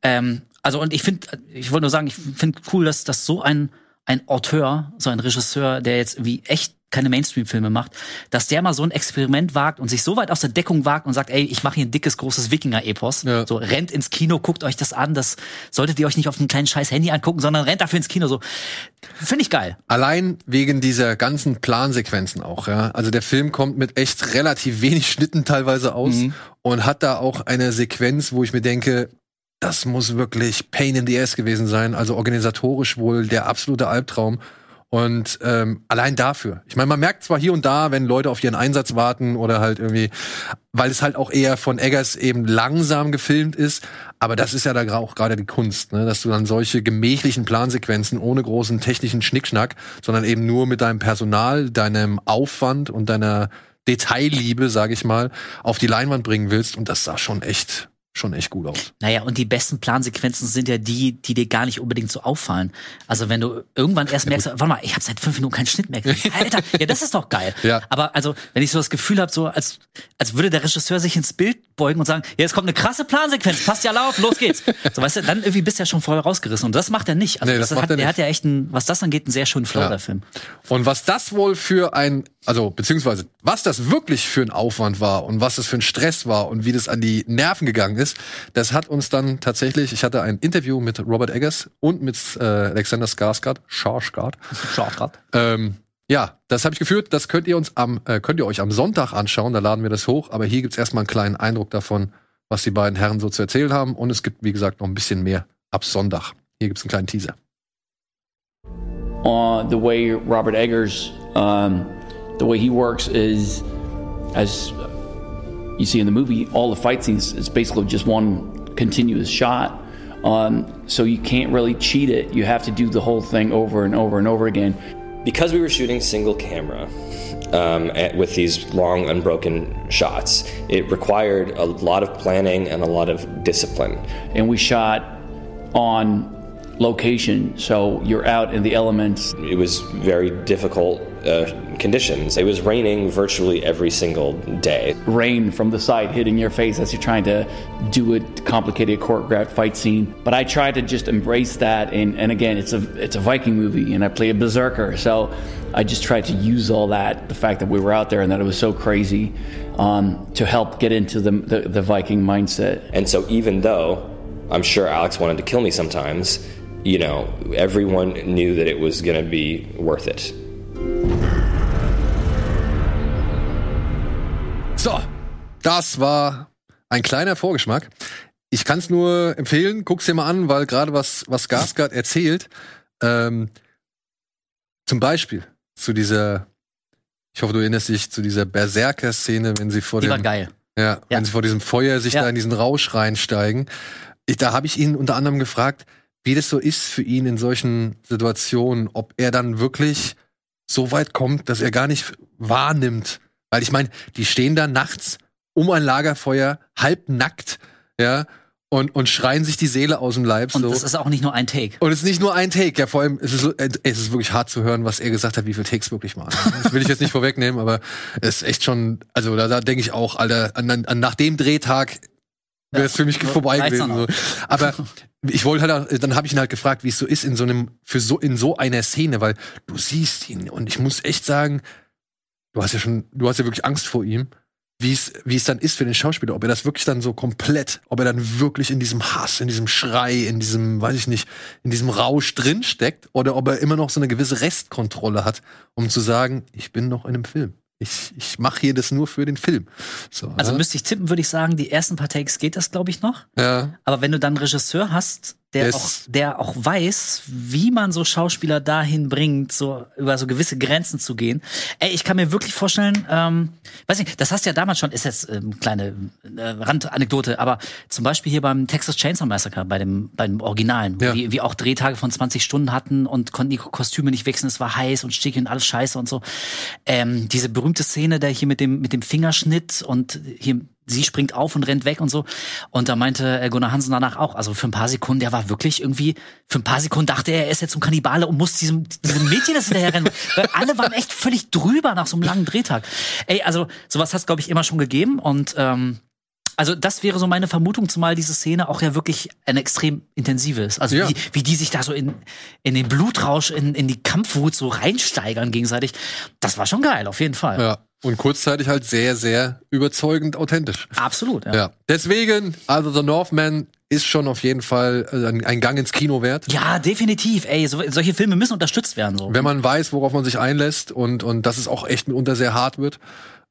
Ähm, also und ich finde, ich wollte nur sagen, ich finde cool, dass, dass so ein ein Auteur, so ein Regisseur, der jetzt wie echt keine Mainstream-Filme macht, dass der mal so ein Experiment wagt und sich so weit aus der Deckung wagt und sagt, ey, ich mache hier ein dickes, großes Wikinger-Epos. Ja. So, rennt ins Kino, guckt euch das an. Das solltet ihr euch nicht auf einem kleinen scheiß Handy angucken, sondern rennt dafür ins Kino. So, finde ich geil. Allein wegen dieser ganzen Plansequenzen auch, ja. Also der Film kommt mit echt relativ wenig Schnitten teilweise aus mhm. und hat da auch eine Sequenz, wo ich mir denke, das muss wirklich Pain in the Ass gewesen sein. Also organisatorisch wohl der absolute Albtraum. Und ähm, allein dafür. Ich meine, man merkt zwar hier und da, wenn Leute auf ihren Einsatz warten oder halt irgendwie, weil es halt auch eher von Eggers eben langsam gefilmt ist, aber das ist ja da auch gerade die Kunst, ne? dass du dann solche gemächlichen Plansequenzen ohne großen technischen Schnickschnack, sondern eben nur mit deinem Personal, deinem Aufwand und deiner Detailliebe, sage ich mal, auf die Leinwand bringen willst. Und das sah schon echt schon echt gut aus. Naja, und die besten Plansequenzen sind ja die, die dir gar nicht unbedingt so auffallen. Also wenn du irgendwann erst merkst, warte mal, ich habe seit fünf Minuten keinen Schnitt mehr. Alter, ja, das ist doch geil. Ja. Aber also, wenn ich so das Gefühl habe, so als, als würde der Regisseur sich ins Bild beugen und sagen, ja, jetzt kommt eine krasse Plansequenz, passt ja lauf, los geht's. So, weißt du, dann irgendwie bist du ja schon vorher rausgerissen. Und das macht er nicht. Also Nee, das das macht hat, er nicht. hat ja echt einen, was das angeht, einen sehr schönen Flow, Ja. der Film. Und was das wohl für ein, also beziehungsweise was das wirklich für ein Aufwand war und was das für ein Stress war und wie das an die Nerven gegangen ist, das hat uns dann tatsächlich, ich hatte ein Interview mit Robert Eggers und mit äh, Alexander Skarsgård, Skarsgård, Shortcut. ähm, ja, das habe ich geführt. Das könnt ihr uns am, äh, könnt ihr euch am Sonntag anschauen. Da laden wir das hoch. Aber hier gibt's erstmal einen kleinen Eindruck davon, was die beiden Herren so zu erzählen haben. Und es gibt, wie gesagt, noch ein bisschen mehr ab Sonntag. Hier gibt's einen kleinen Teaser. uh, the way Robert Eggers, um, the way he works is, as you see in the movie, all the fight scenes is basically just one continuous shot. Um, so you can't really cheat it. You have to do the whole thing over and over and over again. because we were shooting single camera um, at, with these long unbroken shots it required a lot of planning and a lot of discipline And we shot on location, so you're out in the elements. it was very difficult uh, conditions it was raining virtually every single day rain from the side hitting your face as you're trying to do a complicated choreographed fight scene. But I tried to just embrace that, and, and again, it's a it's a Viking movie, and I play a berserker, so I just tried to use all that, the fact that we were out there and that it was so crazy, um, to help get into the, the the Viking mindset. and so even though i'm sure alex wanted to kill me sometimes you know everyone knew that it was going to be worth it So, das war ein kleiner Vorgeschmack. Ich kann es nur empfehlen, guck's dir mal an, weil gerade was, was Skarsgård erzählt, ähm, zum Beispiel zu dieser, ich hoffe, du erinnerst dich, zu dieser Berserker-Szene, wenn sie vor Die war dem, geil. ja, Ja. wenn sie vor diesem Feuer sich Ja. da in diesen Rausch reinsteigen. Ich, da habe ich ihn unter anderem gefragt, wie das so ist für ihn in solchen Situationen, ob er dann wirklich so weit kommt, dass er gar nicht wahrnimmt. Weil ich meine, die stehen da nachts um ein Lagerfeuer, halb nackt, ja, und, und schreien sich die Seele aus dem Leib. Und so. das ist auch nicht nur ein Take. Und es ist nicht nur ein Take, ja, vor allem es ist so- äh, es ist wirklich hart zu hören, was er gesagt hat, wie viele Takes wirklich waren. Das will ich jetzt nicht vorwegnehmen, aber es ist echt schon, also da, da denke ich auch, Alter, an, an, nach dem Drehtag wäre es für mich so vorbei gewesen. So. Aber ich wollte halt, dann habe ich ihn halt gefragt, wie es so ist in so einem, für so in so einer Szene, weil du siehst ihn und ich muss echt sagen, du hast ja schon, du hast ja wirklich Angst vor ihm wie es, wie es dann ist für den Schauspieler, ob er das wirklich dann so komplett, ob er dann wirklich in diesem Hass, in diesem Schrei, in diesem, weiß ich nicht, in diesem Rausch drin steckt oder ob er immer noch so eine gewisse Restkontrolle hat, um zu sagen, ich bin noch in einem Film. Ich, ich mache hier das nur für den Film. So, Also ja? müsste ich tippen, würde ich sagen, die ersten paar Takes geht das, glaube ich, noch. ja. Aber wenn du dann Regisseur hast, der auch, der auch weiß, wie man so Schauspieler dahin bringt, so über so gewisse Grenzen zu gehen. Ey, ich kann mir wirklich vorstellen, ähm, weiß nicht, das hast du ja damals schon, ist jetzt ähm, kleine äh, Randanekdote, aber zum Beispiel hier beim Texas Chainsaw Massacre, bei dem, beim Originalen, wo Ja. die, wir auch Drehtage von 20 Stunden hatten und konnten die Kostüme nicht wechseln, es war heiß und stickig und alles scheiße und so. Ähm, diese berühmte Szene, der hier mit dem, mit dem Fingerschnitt und hier sie springt auf und rennt weg und so. Und da meinte äh, Gunnar Hansen danach auch, also für ein paar Sekunden, der war wirklich irgendwie, für ein paar Sekunden dachte er, er ist jetzt zum Kannibale und muss diesem, diesem Mädchen das hinterher rennen. Weil alle waren echt völlig drüber nach so einem langen Drehtag. Ey, also sowas hat es, glaube ich, immer schon gegeben. Und ähm, also das wäre so meine Vermutung, zumal diese Szene auch ja wirklich eine extrem intensive ist. Also Ja. wie, wie die sich da so in, in den Blutrausch, in, in die Kampfwut so reinsteigern gegenseitig. Das war schon geil, auf jeden Fall. ja. Und kurzzeitig halt sehr, sehr überzeugend authentisch. Absolut, ja. Ja. Deswegen, also The Northman ist schon auf jeden Fall äh, ein, ein Gang ins Kino wert. Ja, definitiv. Ey, so, solche Filme müssen unterstützt werden. So. Wenn man weiß, worauf man sich einlässt und, und dass es auch echt mitunter sehr hart wird,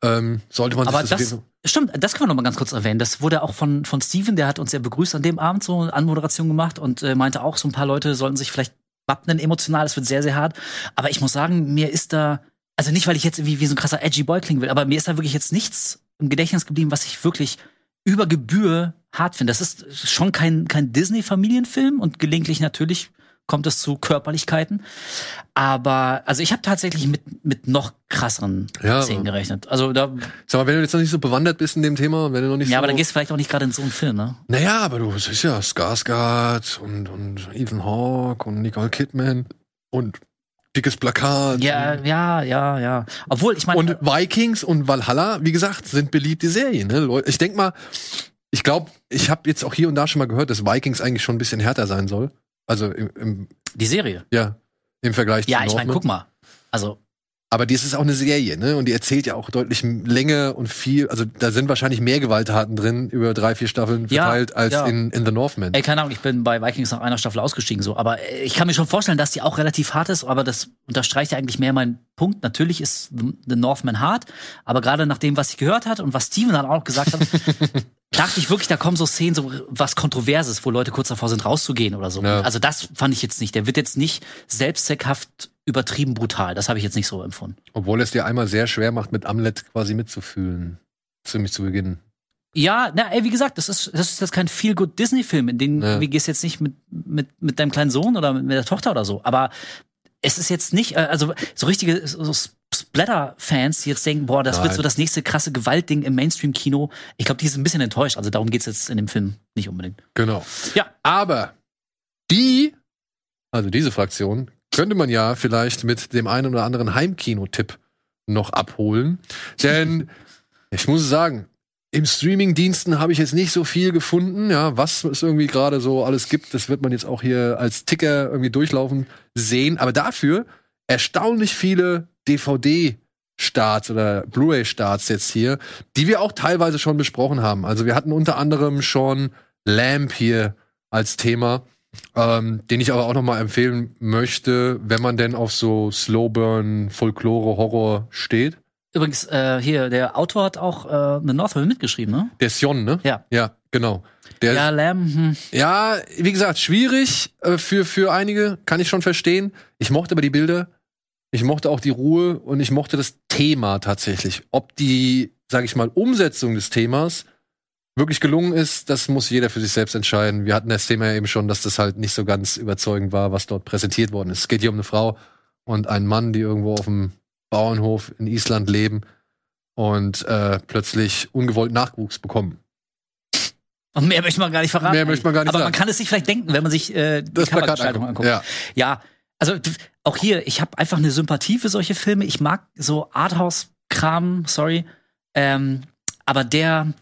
ähm, sollte man Aber sich das, das, stimmt, das können wir noch mal ganz kurz erwähnen. Das wurde auch von, von Steven, der hat uns ja begrüßt an dem Abend, so eine Anmoderation gemacht und äh, meinte auch, so ein paar Leute sollten sich vielleicht wappnen emotional, es wird sehr, sehr hart. Aber ich muss sagen, mir ist da, also nicht, weil ich jetzt wie, wie so ein krasser edgy Boy klingen will, aber mir ist da wirklich jetzt nichts im Gedächtnis geblieben, was ich wirklich über Gebühr hart finde. Das ist schon kein, kein Disney-Familienfilm und gelegentlich natürlich kommt es zu Körperlichkeiten. Aber also ich habe tatsächlich mit mit noch krasseren Ja, Szenen gerechnet. Also da Sag mal, wenn du jetzt noch nicht so bewandert bist in dem Thema, wenn du noch nicht ja, so aber dann gehst du vielleicht auch nicht gerade in so einen Film, ne? Naja, aber du, es ist ja Skarsgård und, und Ethan Hawke und Nicole Kidman und dickes Plakat. Ja, ja, ja, ja. Obwohl ich meine Und Vikings und Valhalla, wie gesagt, sind beliebte Serien. Ne? Leute, Ich denk mal, ich glaube, ich habe jetzt auch hier und da schon mal gehört, dass Vikings eigentlich schon ein bisschen härter sein soll. Also im, im die Serie. ja, im Vergleich Ja, zu ich meine, guck mal. Also Aber dies ist auch eine Serie, ne? Und die erzählt ja auch deutlich länger und viel. Also da sind wahrscheinlich mehr Gewalttaten drin über drei, vier Staffeln Ja, verteilt als ja. in, in The Northman. Ey, keine Ahnung, ich bin bei Vikings nach einer Staffel ausgestiegen, so. Aber äh, ich kann mir schon vorstellen, dass die auch relativ hart ist, aber das unterstreicht ja eigentlich mehr meinen Punkt. Natürlich ist The Northman hart, aber gerade nach dem, was ich gehört hat und was Steven dann auch gesagt hat, dachte ich wirklich, da kommen so Szenen, so was Kontroverses, wo Leute kurz davor sind, rauszugehen oder so. Ja. Also das fand ich jetzt nicht. Der wird jetzt nicht selbstzweckhaft übertrieben brutal. Das habe ich jetzt nicht so empfunden. Obwohl es dir einmal sehr schwer macht, mit Amlet quasi mitzufühlen. Ziemlich zu Beginn. Ja, na, ey, wie gesagt, das ist, das ist jetzt kein Feel-Good Disney-Film, in den, Ja. wie gehst jetzt nicht mit, mit, mit deinem kleinen Sohn oder mit, der Tochter oder so. Aber es ist jetzt nicht, äh, also so richtige so Splatter-Fans, die jetzt denken, boah, das wird Nein. so das nächste krasse Gewaltding im Mainstream-Kino. Ich glaube, die sind ein bisschen enttäuscht. Also darum geht's jetzt in dem Film nicht unbedingt. Genau. Ja. Aber die, also diese Fraktion, könnte man ja vielleicht mit dem einen oder anderen Heimkino-Tipp noch abholen. Denn ich muss sagen, im Streaming-Diensten habe ich jetzt nicht so viel gefunden, ja, was es irgendwie gerade so alles gibt. Das wird man jetzt auch hier als Ticker irgendwie durchlaufen sehen. Aber dafür erstaunlich viele DVD-Starts oder Blu-ray-Starts jetzt hier, die wir auch teilweise schon besprochen haben. Also wir hatten unter anderem schon Lamp hier als Thema, ähm, den ich aber auch noch mal empfehlen möchte, wenn man denn auf so Slowburn, Folklore, Horror steht. Übrigens, äh, hier, der Autor hat auch äh, eine Northman mitgeschrieben, ne? Der Sion, ne? Ja. Ja, genau. Der, Ja, ja, Lamb, hm. wie gesagt, schwierig äh, für, für einige, kann ich schon verstehen. Ich mochte aber die Bilder, ich mochte auch die Ruhe und ich mochte das Thema tatsächlich. Ob die, sag ich mal, Umsetzung des Themas wirklich gelungen ist, das muss jeder für sich selbst entscheiden. Wir hatten das Thema ja eben schon, dass das halt nicht so ganz überzeugend war, was dort präsentiert worden ist. Es geht hier um eine Frau und einen Mann, die irgendwo auf dem Bauernhof in Island leben und äh, plötzlich ungewollt Nachwuchs bekommen. Und mehr möchte man gar nicht verraten. Mehr möchte man gar nicht Aber sagen. man kann es sich vielleicht denken, wenn man sich äh, die Das Covergestaltung anguckt. Ja. Ja, also auch hier, ich habe einfach eine Sympathie für solche Filme. Ich mag so Arthouse-Kram, sorry. Ähm, aber der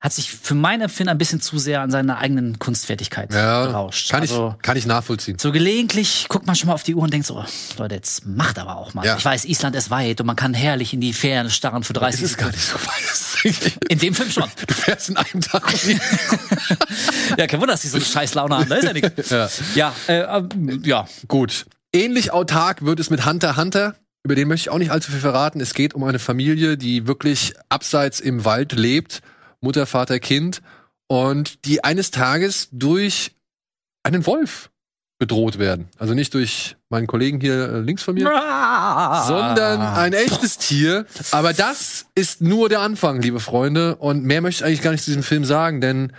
hat sich für mein Empfinden ein bisschen zu sehr an seiner eigenen Kunstfertigkeit Ja, berauscht. kann, also, ich, kann ich nachvollziehen. so gelegentlich guckt man schon mal auf die Uhr und denkt so, oh, Leute, jetzt macht aber auch mal. Ja. Ich weiß, Island ist weit und man kann herrlich in die Ferne starren für 30 Es ist gar nicht so weit. In dem Film schon. Du fährst in einem Tag. ja, kein Wunder, dass die so eine scheiß Laune haben. Da ist ja nichts. ja. Ja, äh, ähm, ja. Gut. Ähnlich autark wird es mit Hunter Hunter. Über den möchte ich auch nicht allzu viel verraten. Es geht um eine Familie, die wirklich abseits im Wald lebt. Mutter, Vater, Kind. Und die eines Tages durch einen Wolf bedroht werden. Also nicht durch meinen Kollegen hier äh, links von mir, sondern ein echtes Tier. Aber das ist nur der Anfang, liebe Freunde. Und mehr möchte ich eigentlich gar nicht zu diesem Film sagen, denn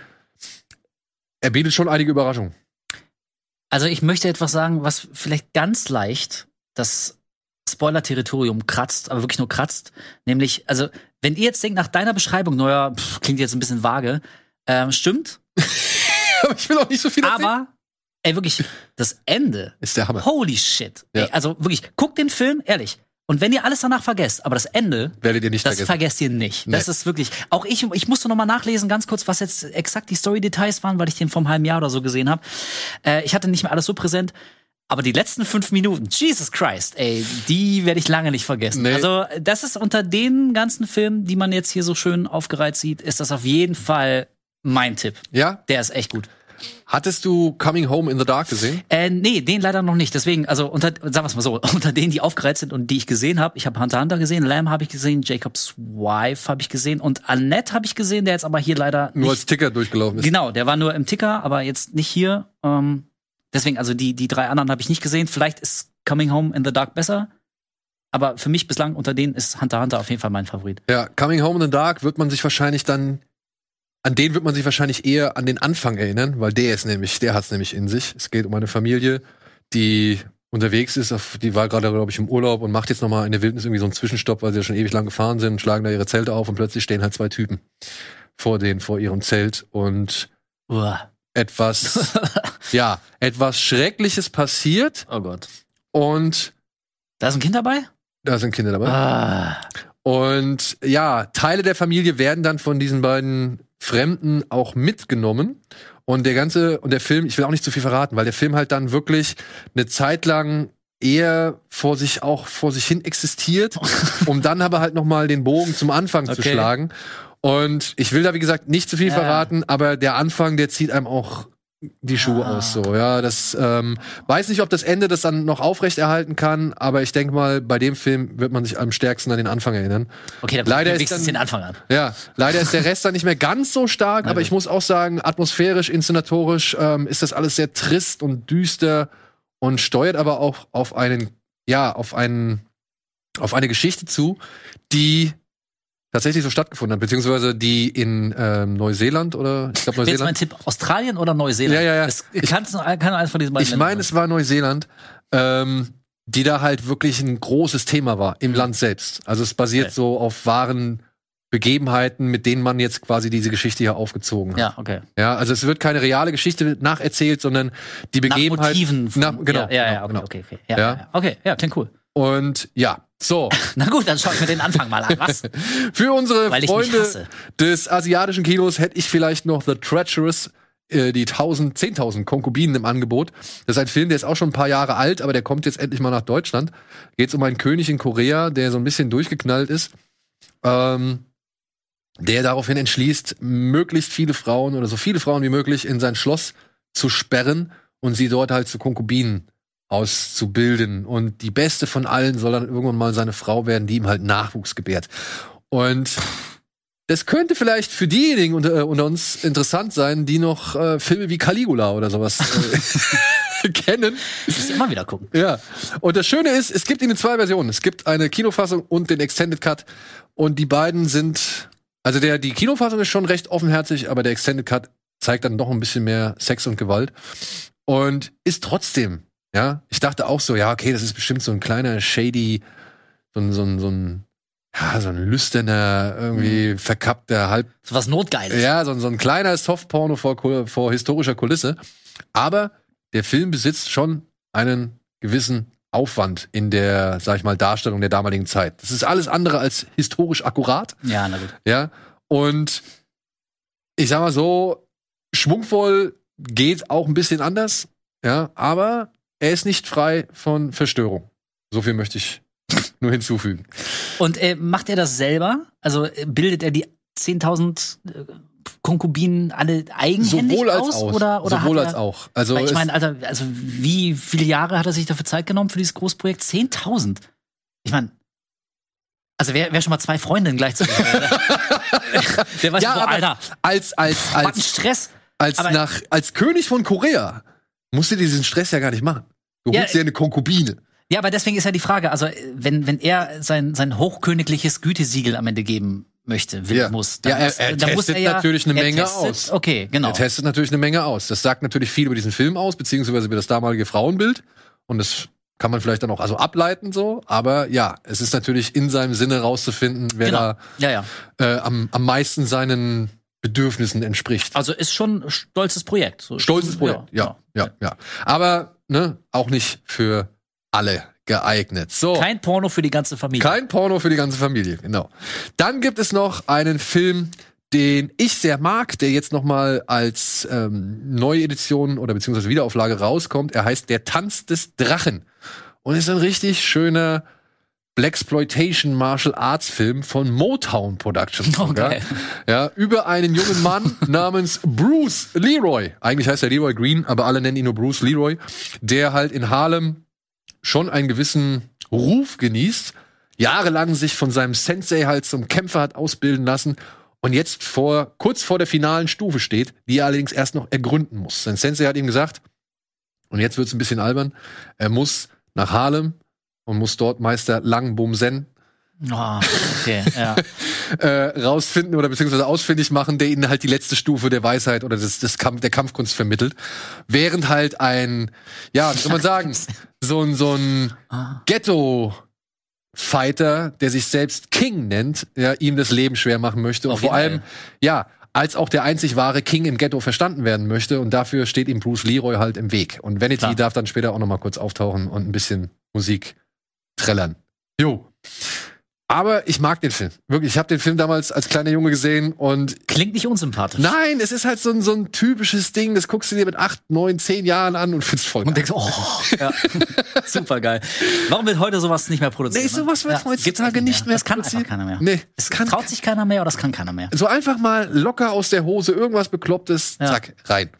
er bietet schon einige Überraschungen. Also ich möchte etwas sagen, was vielleicht ganz leicht das Spoiler-Territorium kratzt, aber wirklich nur kratzt. Nämlich, also, wenn ihr jetzt denkt, nach deiner Beschreibung, naja, pff, klingt jetzt ein bisschen vage, ähm, stimmt, Aber ich will auch nicht so viel erzählen. aber, ey, wirklich, das Ende, Ist der Hammer. holy shit. Ja. Ey, also wirklich, guckt den Film, ehrlich. Und wenn ihr alles danach vergesst, aber das Ende, Werdet ihr nicht das vergessen. vergesst ihr nicht. Nee. Das ist wirklich. Auch ich, ich musste noch mal nachlesen, ganz kurz, was jetzt exakt die Story-Details waren, weil ich den vom halben Jahr oder so gesehen habe. Äh, ich hatte nicht mehr alles so präsent. Aber die letzten fünf Minuten, Jesus Christ, ey, die werde ich lange nicht vergessen. Nee. Also, das ist unter den ganzen Filmen, die man jetzt hier so schön aufgereiht sieht, ist das auf jeden Fall mein Tipp. Ja? Der ist echt gut. Hattest du Coming Home in the Dark gesehen? Äh, nee, den leider noch nicht. Deswegen, also unter, sagen wir mal so, unter denen, die aufgereiht sind und die ich gesehen habe, ich habe Hunter Hunter gesehen, Lamb habe ich gesehen, Jacob's Wife habe ich gesehen und Annette habe ich gesehen, der jetzt aber hier leider Nur nicht, als Ticker durchgelaufen ist. genau, der war nur im Ticker, aber jetzt nicht hier. Ähm, deswegen, also die die drei anderen habe ich nicht gesehen. Vielleicht ist Coming Home in the Dark besser, aber für mich bislang unter denen ist Hunter Hunter auf jeden Fall mein Favorit. Ja, Coming Home in the Dark wird man sich wahrscheinlich dann, an den wird man sich wahrscheinlich eher an den Anfang erinnern, weil der ist nämlich, der hat's nämlich in sich. Es geht um eine Familie, die unterwegs ist, auf, die war gerade, glaube ich, im Urlaub und macht jetzt nochmal in der Wildnis irgendwie so einen Zwischenstopp, weil sie ja schon ewig lang gefahren sind, schlagen da ihre Zelte auf und plötzlich stehen halt zwei Typen vor denen, vor ihrem Zelt und Uah. Etwas, ja, etwas Schreckliches passiert Oh Gott. und Da ist ein Kind dabei? da sind Kinder dabei. Ah. Und ja, Teile der Familie werden dann von diesen beiden Fremden auch mitgenommen. Und der ganze, und der Film, ich will auch nicht zu viel verraten, weil der Film halt dann wirklich eine Zeit lang eher vor sich auch vor sich hin existiert, um dann aber halt noch mal den Bogen zum Anfang zu Okay. schlagen. Und ich will da wie gesagt nicht zu viel Ja. verraten, aber der Anfang, der zieht einem auch die Schuhe Ah. aus so. Ja, das ähm, weiß nicht, ob das Ende das dann noch aufrechterhalten kann, aber ich denke mal, bei dem Film wird man sich am stärksten an den Anfang erinnern. Okay, dann Leider ist wenigstens dann- den Anfang an. Ja, leider ist der Rest dann nicht mehr ganz so stark, aber ich muss auch sagen, atmosphärisch, inszenatorisch ähm, ist das alles sehr trist und düster und steuert aber auch auf einen, ja, auf einen, auf eine Geschichte zu, die tatsächlich so stattgefunden hat, beziehungsweise die in ähm, Neuseeland oder ich glaube Jetzt mein Neuseeland. Tipp: Australien oder Neuseeland? Ja, ja, ja. Es kann, kann eines von diesen beiden Ich meine, es war Neuseeland, ähm, die da halt wirklich ein großes Thema war im Land selbst. Also es basiert Okay. so auf wahren Begebenheiten, mit denen man jetzt quasi diese Geschichte hier aufgezogen hat. Ja, okay. Ja, also es wird keine reale Geschichte nacherzählt, sondern die Nach Begebenheit. Motiven. von- Na, genau, Ja, ja, ja, genau, okay, genau. okay, okay. Ja, Ja. ja. ja. Okay, ja, klingt cool. Und ja, so. Na gut, dann schau ich mir den Anfang mal an. Was? Für unsere Freunde des asiatischen Kinos hätte ich vielleicht noch The Treacherous, äh, die 1000, 10.000 Konkubinen im Angebot. Das ist ein Film, der ist auch schon ein paar Jahre alt, aber der kommt jetzt endlich mal nach Deutschland. Geht um einen König in Korea, der so ein bisschen durchgeknallt ist. Ähm, der daraufhin entschließt, möglichst viele Frauen oder so viele Frauen wie möglich in sein Schloss zu sperren und sie dort halt zu Konkubinen auszubilden. Und die beste von allen soll dann irgendwann mal seine Frau werden, die ihm halt Nachwuchs gebärt. Und das könnte vielleicht für diejenigen unter, äh, unter uns interessant sein, die noch äh, Filme wie Caligula oder sowas äh, kennen. Ich muss immer wieder gucken. Ja. Und das Schöne ist, es gibt ihn in zwei Versionen. Es gibt eine Kinofassung und den Extended Cut. Und die beiden sind, also der, die Kinofassung ist schon recht offenherzig, aber der Extended Cut zeigt dann doch ein bisschen mehr Sex und Gewalt. Und ist trotzdem, ja, ich dachte auch so, ja, okay, das ist bestimmt so ein kleiner shady, so ein, so ein, so ein, ja, so ein lüsterner, irgendwie verkappter, halb So was Notgeiles. ja, so, so ein kleiner Softporno vor, vor historischer Kulisse. Aber der Film besitzt schon einen gewissen Aufwand in der, sag ich mal, Darstellung der damaligen Zeit. Das ist alles andere als historisch akkurat, Ja, na gut. ja. Und ich sag mal so, schwungvoll geht auch ein bisschen anders, ja, aber er ist nicht frei von Verstörung. So viel möchte ich nur hinzufügen. Und äh, macht er das selber? Also äh, bildet er die 10.000 äh, Konkubinen alle eigenhändig Sowohl als aus? auch. Oder, oder Sowohl er, als auch. Also ich meine, Alter, also wie viele Jahre hat er sich dafür Zeit genommen für dieses Großprojekt? 10.000. Ich meine, also wer, wer schon mal zwei Freundinnen gleichzeitig der weiß, ja, boah, Alter, als als was ein als Stress. als aber- nach als König von Korea musst du diesen Stress ja gar nicht machen. Du Ja, holst dir eine Konkubine. Ja, aber deswegen ist ja die Frage, also äh, wenn, wenn er sein, sein hochkönigliches Gütesiegel am Ende geben möchte, will, Ja. muss, Ja, er- er dann muss testet er ja, natürlich eine Menge testet, aus. Okay, genau. Er testet natürlich eine Menge aus. Das sagt natürlich viel über diesen Film aus, beziehungsweise über das damalige Frauenbild. Und das kann man vielleicht dann auch also ableiten so. Aber ja, es ist natürlich in seinem Sinne rauszufinden, wer Genau. Ja, ja. da äh, am, am meisten seinen Bedürfnissen entspricht. Also ist schon ein stolzes Projekt. So, Stolzes Projekt, ja, ja, ja. Aber ne, auch nicht für alle geeignet. So. Kein Porno für die ganze Familie. Kein Porno für die ganze Familie, genau. Dann gibt es noch einen Film, den ich sehr mag, der jetzt noch mal als ähm, Neuedition oder beziehungsweise Wiederauflage rauskommt. Er heißt Der Tanz des Drachen und ist ein richtig schöner Blaxploitation Martial Arts Film von Motown Productions. Oh, geil. Ja, über einen jungen Mann namens Bruce Leroy. Eigentlich heißt er Leroy Green, aber alle nennen ihn nur Bruce Leroy, der halt in Harlem schon einen gewissen Ruf genießt, jahrelang sich von seinem Sensei halt zum Kämpfer hat ausbilden lassen und jetzt vor, kurz vor der finalen Stufe steht, die er allerdings erst noch ergründen muss. Sein Sensei hat ihm gesagt, und jetzt wird's ein bisschen albern, er muss nach Harlem und muss dort Meister Lang Bum Sen Oh, okay, ja. äh, rausfinden oder beziehungsweise ausfindig machen, der ihnen halt die letzte Stufe der Weisheit oder des, des Kampf, der Kampfkunst vermittelt. Während halt ein, ja, wie soll man sagen, so ein, so ein Ghetto Fighter, der sich selbst King nennt, ja, ihm das Leben schwer machen möchte und Auf vor allem, ja, als auch der einzig wahre King im Ghetto verstanden werden möchte und dafür steht ihm Bruce Leroy halt im Weg. Und Vanity Klar. darf dann später auch noch mal kurz auftauchen und ein bisschen Musik trällern. Jo. Aber ich mag den Film. Wirklich, ich habe den Film damals als kleiner Junge gesehen und Klingt nicht unsympathisch. nein, es ist halt so ein, so ein typisches Ding, das guckst du dir mit acht, neun, zehn Jahren an und findest voll Und geil. denkst, oh, ja. super geil. Warum wird heute sowas nicht mehr produziert? Nee, sowas wird gibt's heutzutage nicht mehr Das kann produziert. einfach keiner mehr. Nee, es es kann- traut sich keiner mehr oder das kann keiner mehr. So einfach mal locker aus der Hose, irgendwas Beklopptes, Ja. zack, rein.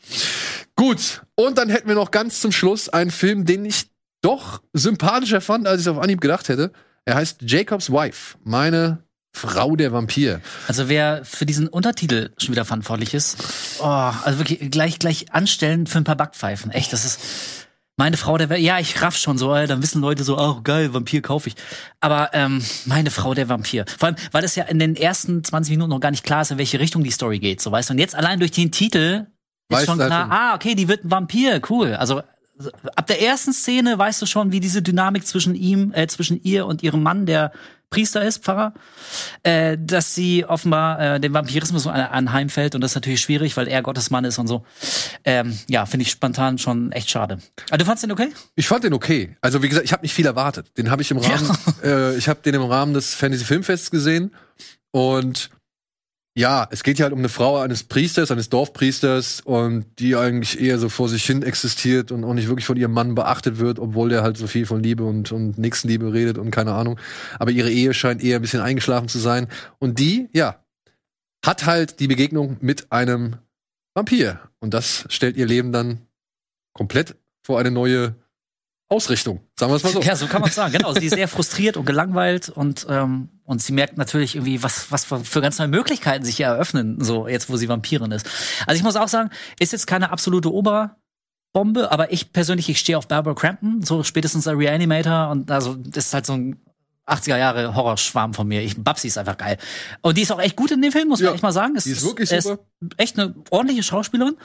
Gut, und dann hätten wir noch ganz zum Schluss einen Film, den ich doch sympathischer fand, als ich es auf Anhieb gedacht hätte. Er heißt Jacob's Wife, meine Frau der Vampir. Also wer für diesen Untertitel schon wieder verantwortlich ist, oh, also wirklich gleich gleich anstellen für ein paar Backpfeifen. Echt, das ist meine Frau der Welt. Ja, ich raff schon so, dann wissen Leute so, oh geil, Vampir kaufe ich. Aber ähm, meine Frau der Vampir. Vor allem, weil es ja in den ersten 20 Minuten noch gar nicht klar ist, in welche Richtung die Story geht, so weißt du. Und jetzt allein durch den Titel ist Weißt schon du halt klar, schon. ah, okay, die wird ein Vampir, cool. Also ab der ersten Szene weißt du schon, wie diese Dynamik zwischen ihm, äh, zwischen ihr und ihrem Mann, der Priester ist, Pfarrer, äh, dass sie offenbar äh, dem Vampirismus an- anheimfällt und das ist natürlich schwierig, weil er Gottes Mann ist und so. Ähm, ja, finde ich spontan schon echt schade. Aber du fandst den okay? Ich fand den okay. Also wie gesagt, ich habe nicht viel erwartet. Den habe ich im Rahmen, äh, ich habe den im Rahmen des Fantasy Filmfests gesehen und ja, es geht ja halt um eine Frau eines Priesters, eines Dorfpriesters und die eigentlich eher so vor sich hin existiert und auch nicht wirklich von ihrem Mann beachtet wird, obwohl der halt so viel von Liebe und, und Nächstenliebe redet und keine Ahnung. Aber ihre Ehe scheint eher ein bisschen eingeschlafen zu sein. Und die, ja, hat halt die Begegnung mit einem Vampir. Und das stellt ihr Leben dann komplett vor eine neue Ausrichtung. Sagen wir es mal so. Ja, so kann man sagen. Genau, sie ist sehr frustriert und gelangweilt und ähm, und sie merkt natürlich irgendwie, was was für ganz neue Möglichkeiten sich hier eröffnen, so jetzt, wo sie Vampirin ist. Also ich muss auch sagen, ist jetzt keine absolute Oberbombe, aber ich persönlich, ich stehe auf Barbara Crampton, so spätestens der Reanimator und also das ist halt so ein 80er Jahre Horrorschwarm von mir. Ich Babsi ist einfach geil. Und die ist auch echt gut in dem Film, muss man Ja, echt mal sagen. Es die ist wirklich super. echt eine ordentliche Schauspielerin.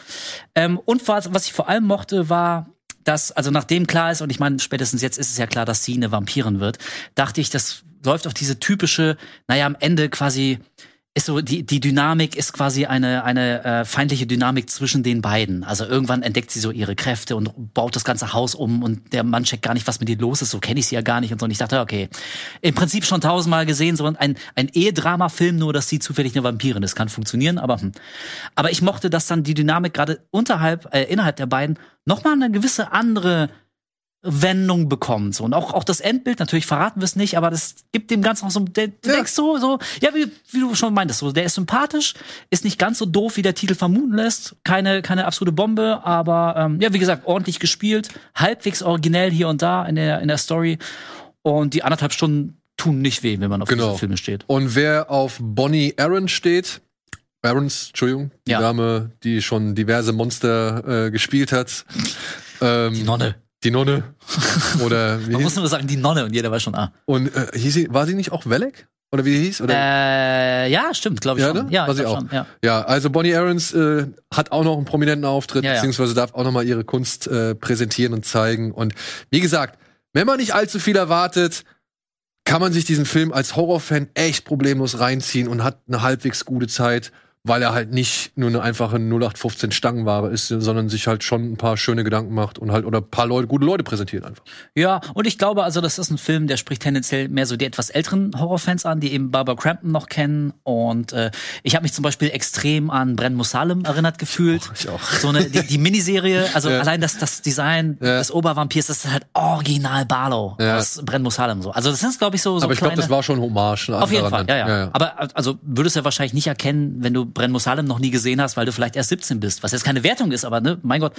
Ähm, und was, was ich vor allem mochte, war, dass, also nachdem klar ist, und ich meine, spätestens jetzt ist es ja klar, dass sie eine Vampirin wird, dachte ich, das läuft auf diese typische, naja, am Ende quasi ist so, die, die Dynamik ist quasi eine, eine äh, feindliche Dynamik zwischen den beiden. Also irgendwann entdeckt sie so ihre Kräfte und baut das ganze Haus um und der Mann checkt gar nicht, was mit ihr los ist. So kenne ich sie ja gar nicht und so. Und ich dachte, okay, im Prinzip schon tausendmal gesehen, so ein, ein Ehedrama-Film, nur dass sie zufällig eine Vampirin ist. Kann funktionieren, aber hm. Aber ich mochte, dass dann die Dynamik gerade unterhalb, äh, innerhalb der beiden nochmal eine gewisse andere Wendung bekommt. So. Und auch, auch das Endbild, natürlich verraten wir es nicht, aber das gibt dem Ganzen auch so, der, du Ja. denkst so, so, ja, wie, wie du schon meintest, so, der ist sympathisch, ist nicht ganz so doof, wie der Titel vermuten lässt. Keine, keine absolute Bombe, aber ähm, ja, wie gesagt, ordentlich gespielt, halbwegs originell hier und da in der, in der Story. Und die anderthalb Stunden tun nicht weh, wenn man auf Genau. diese Filme steht. Und wer auf Bonnie Aaron steht, Aarons, Entschuldigung, die Ja. Dame, die schon diverse Monster äh, gespielt hat. Ähm, Die Nonne. Die Nonne. Oder wie Man muss nur sagen, die Nonne und jeder weiß schon, ah. und äh, hieß sie, war sie nicht auch Welek? Oder wie sie hieß? Oder? Äh, ja, stimmt, glaube ich Ja, schon. ne? Ja, War sie auch. schon, ja. Ja, also Bonnie Aarons äh, hat auch noch einen prominenten Auftritt, ja. beziehungsweise darf auch noch mal ihre Kunst äh, präsentieren und zeigen. Und wie gesagt, wenn man nicht allzu viel erwartet, kann man sich diesen Film als Horrorfan echt problemlos reinziehen und hat eine halbwegs gute Zeit, weil er halt nicht nur eine einfache 0815 Stangenware ist, sondern sich halt schon ein paar schöne Gedanken macht und halt oder ein paar Leute, gute Leute präsentiert einfach. Ja, und ich glaube, also das ist ein Film, der spricht tendenziell mehr so die etwas älteren Horrorfans an, die eben Barbara Crampton noch kennen. Und äh, ich habe mich zum Beispiel extrem an Bren Musalem erinnert gefühlt. ich auch. So eine die, die Miniserie, also Ja. allein das, das Design Ja. des Obervampirs, das ist halt original Barlow Ja. aus Bren Musalem so. Also das sind, glaube ich, so, so Aber ich glaube, das war schon Hommage. auf jeden Fall, dann. ja, ja, Aber also würdest du ja wahrscheinlich nicht erkennen, wenn du Bren Musalem noch nie gesehen hast, weil du vielleicht erst 17 bist, was jetzt keine Wertung ist, aber ne, mein Gott.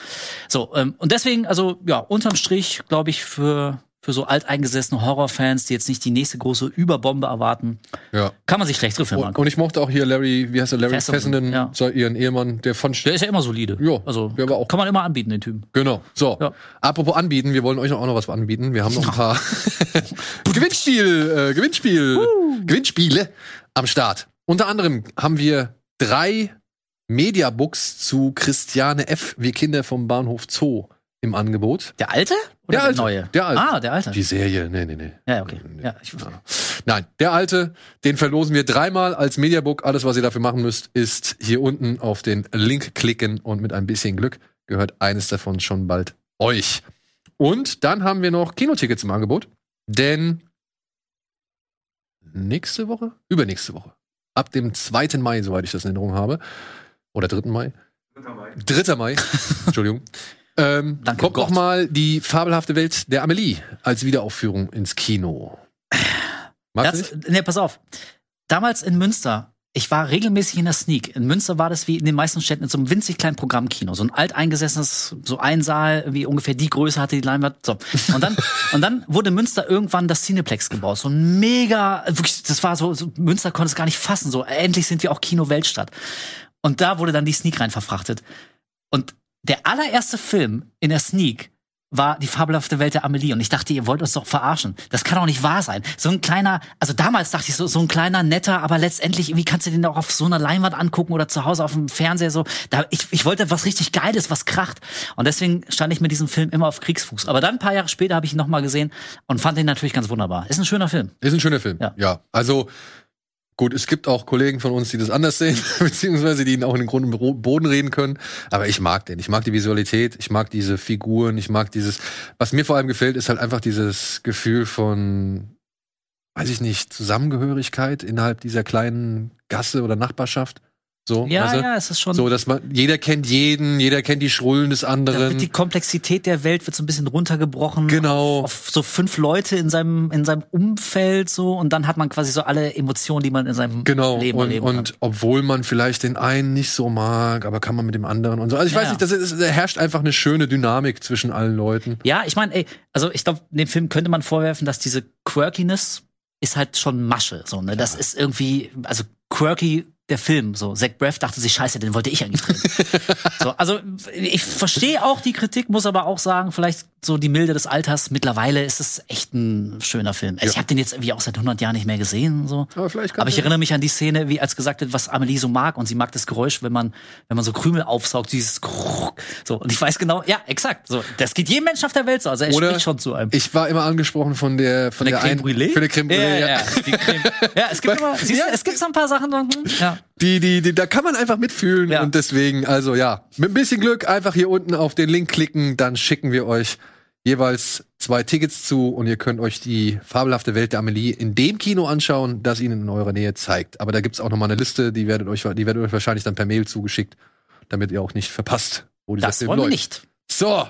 So, ähm, und deswegen, also ja, unterm Strich, glaube ich, für, für so alteingesessene Horrorfans, die jetzt nicht die nächste große Überbombe erwarten. Ja. Kann man sich schlechtere Filme Und, und ich mochte auch hier Larry, wie heißt er, Larry Fessenden, Fessenden, ja. so ihren Ehemann, der fand Der ist ja immer solide. Ja, also der war auch- kann man immer anbieten, den Typen. Genau. So. Ja. Apropos anbieten, wir wollen euch auch noch was anbieten. Wir haben noch ein paar Gewinnspiel, äh, Gewinnspiel, Gewinnspiele am Start. Unter anderem haben wir drei Mediabooks zu Christiane F. Wir Kinder vom Bahnhof Zoo im Angebot. Der alte oder Der alte. neue? Der alte. Ah, der alte. Die Serie, nee, nee, nee. Ja, okay. Ja, ich, Nein, der alte, den verlosen wir dreimal als Mediabook. Alles, was ihr dafür machen müsst, ist hier unten auf den Link klicken und mit ein bisschen Glück gehört eines davon schon bald euch. Und dann haben wir noch Kinotickets im Angebot, denn nächste Woche, übernächste Woche, ab dem 2. Mai, soweit ich das in Erinnerung habe, oder 3. Mai, 3. Mai, Entschuldigung, ähm, Danke kommt Gott. noch mal die fabelhafte Welt der Amelie als Wiederaufführung ins Kino. Magst du das, nicht? nee, pass auf. Damals in Münster, ich war regelmäßig in der Sneak. In Münster war das wie in den meisten Städten in so einem winzig kleinen Programmkino. So ein alteingesessenes, so ein Saal, wie ungefähr die Größe hatte die Leinwand. So. Und dann, und dann wurde Münster irgendwann das Cineplex gebaut. So ein mega, wirklich, das war so, so Münster konnte es gar nicht fassen. So, endlich sind wir auch Kino-Weltstadt. Und da wurde dann die Sneak rein verfrachtet. Und der allererste Film in der Sneak war die fabelhafte Welt der Amelie. Und ich dachte, ihr wollt uns doch verarschen. Das kann doch nicht wahr sein. So ein kleiner, also damals dachte ich so, so ein kleiner, netter, aber letztendlich, wie kannst du den auch auf so einer Leinwand angucken oder zu Hause auf dem Fernseher so? Da, ich, ich wollte was richtig Geiles, was kracht. Und deswegen stand ich mit diesem Film immer auf Kriegsfuß. Aber dann ein paar Jahre später habe ich ihn noch mal gesehen und fand ihn natürlich ganz wunderbar. Ist ein schöner Film. Ist ein schöner Film. Ja. ja. Also, gut, es gibt auch Kollegen von uns, die das anders sehen, beziehungsweise die ihn auch in den Grund und Boden reden können. Aber ich mag den. Ich mag die Visualität, ich mag diese Figuren, ich mag dieses. Was mir vor allem gefällt, ist halt einfach dieses Gefühl von, weiß ich nicht, Zusammengehörigkeit innerhalb dieser kleinen Gasse oder Nachbarschaft. So, Ja, du? ja, es ist schon. So, dass man, jeder kennt jeden, jeder kennt die Schrullen des anderen. die Komplexität der Welt wird so ein bisschen runtergebrochen. Genau. Auf, auf so fünf Leute in seinem, in seinem Umfeld so und dann hat man quasi so alle Emotionen, die man in seinem Genau, Leben und, erleben kann. und obwohl man vielleicht den einen nicht so mag, aber kann man mit dem anderen und so. Also ich Ja, weiß nicht, das ist, da herrscht einfach eine schöne Dynamik zwischen allen Leuten. Ja, ich meine, ey, also ich glaube, dem Film könnte man vorwerfen, dass diese Quirkiness ist halt schon Masche. So, ne? Das ist irgendwie, also quirky der Film. So, Zach Braff dachte sich, scheiße, den wollte ich eigentlich drehen. so, also ich verstehe auch die Kritik, muss aber auch sagen, vielleicht so die Milde des Alters. Mittlerweile ist es echt ein schöner Film. Also Ich Ja. habe den jetzt irgendwie auch seit 100 Jahren nicht mehr gesehen. So. Aber vielleicht Aber ich erinnere mich an die Szene, wie als gesagt wird, was Amelie so mag und sie mag das Geräusch, wenn man wenn man so Krümel aufsaugt, dieses so und ich weiß genau, ja, exakt, so das geht jedem Menschen auf der Welt so, also er Oder spricht schon zu einem. Ich war immer angesprochen von der von, Von der Creme einen- Brûlée? Für der Creme Brûlée, ja, ja. ja, die Creme. ja, es gibt immer, siehst du, es gibt so ein paar Sachen, hm, ja. Die, die, die, da kann man einfach mitfühlen Ja. und deswegen, also ja, mit ein bisschen Glück einfach hier unten auf den Link klicken, dann schicken wir euch jeweils zwei Tickets zu und ihr könnt euch die fabelhafte Welt der Amelie in dem Kino anschauen, das ihnen in eurer Nähe zeigt. Aber da gibt's auch noch mal eine Liste, die werdet euch, die werdet euch wahrscheinlich dann per Mail zugeschickt, damit ihr auch nicht verpasst, wo dieser Das Film wollen wir nicht. So.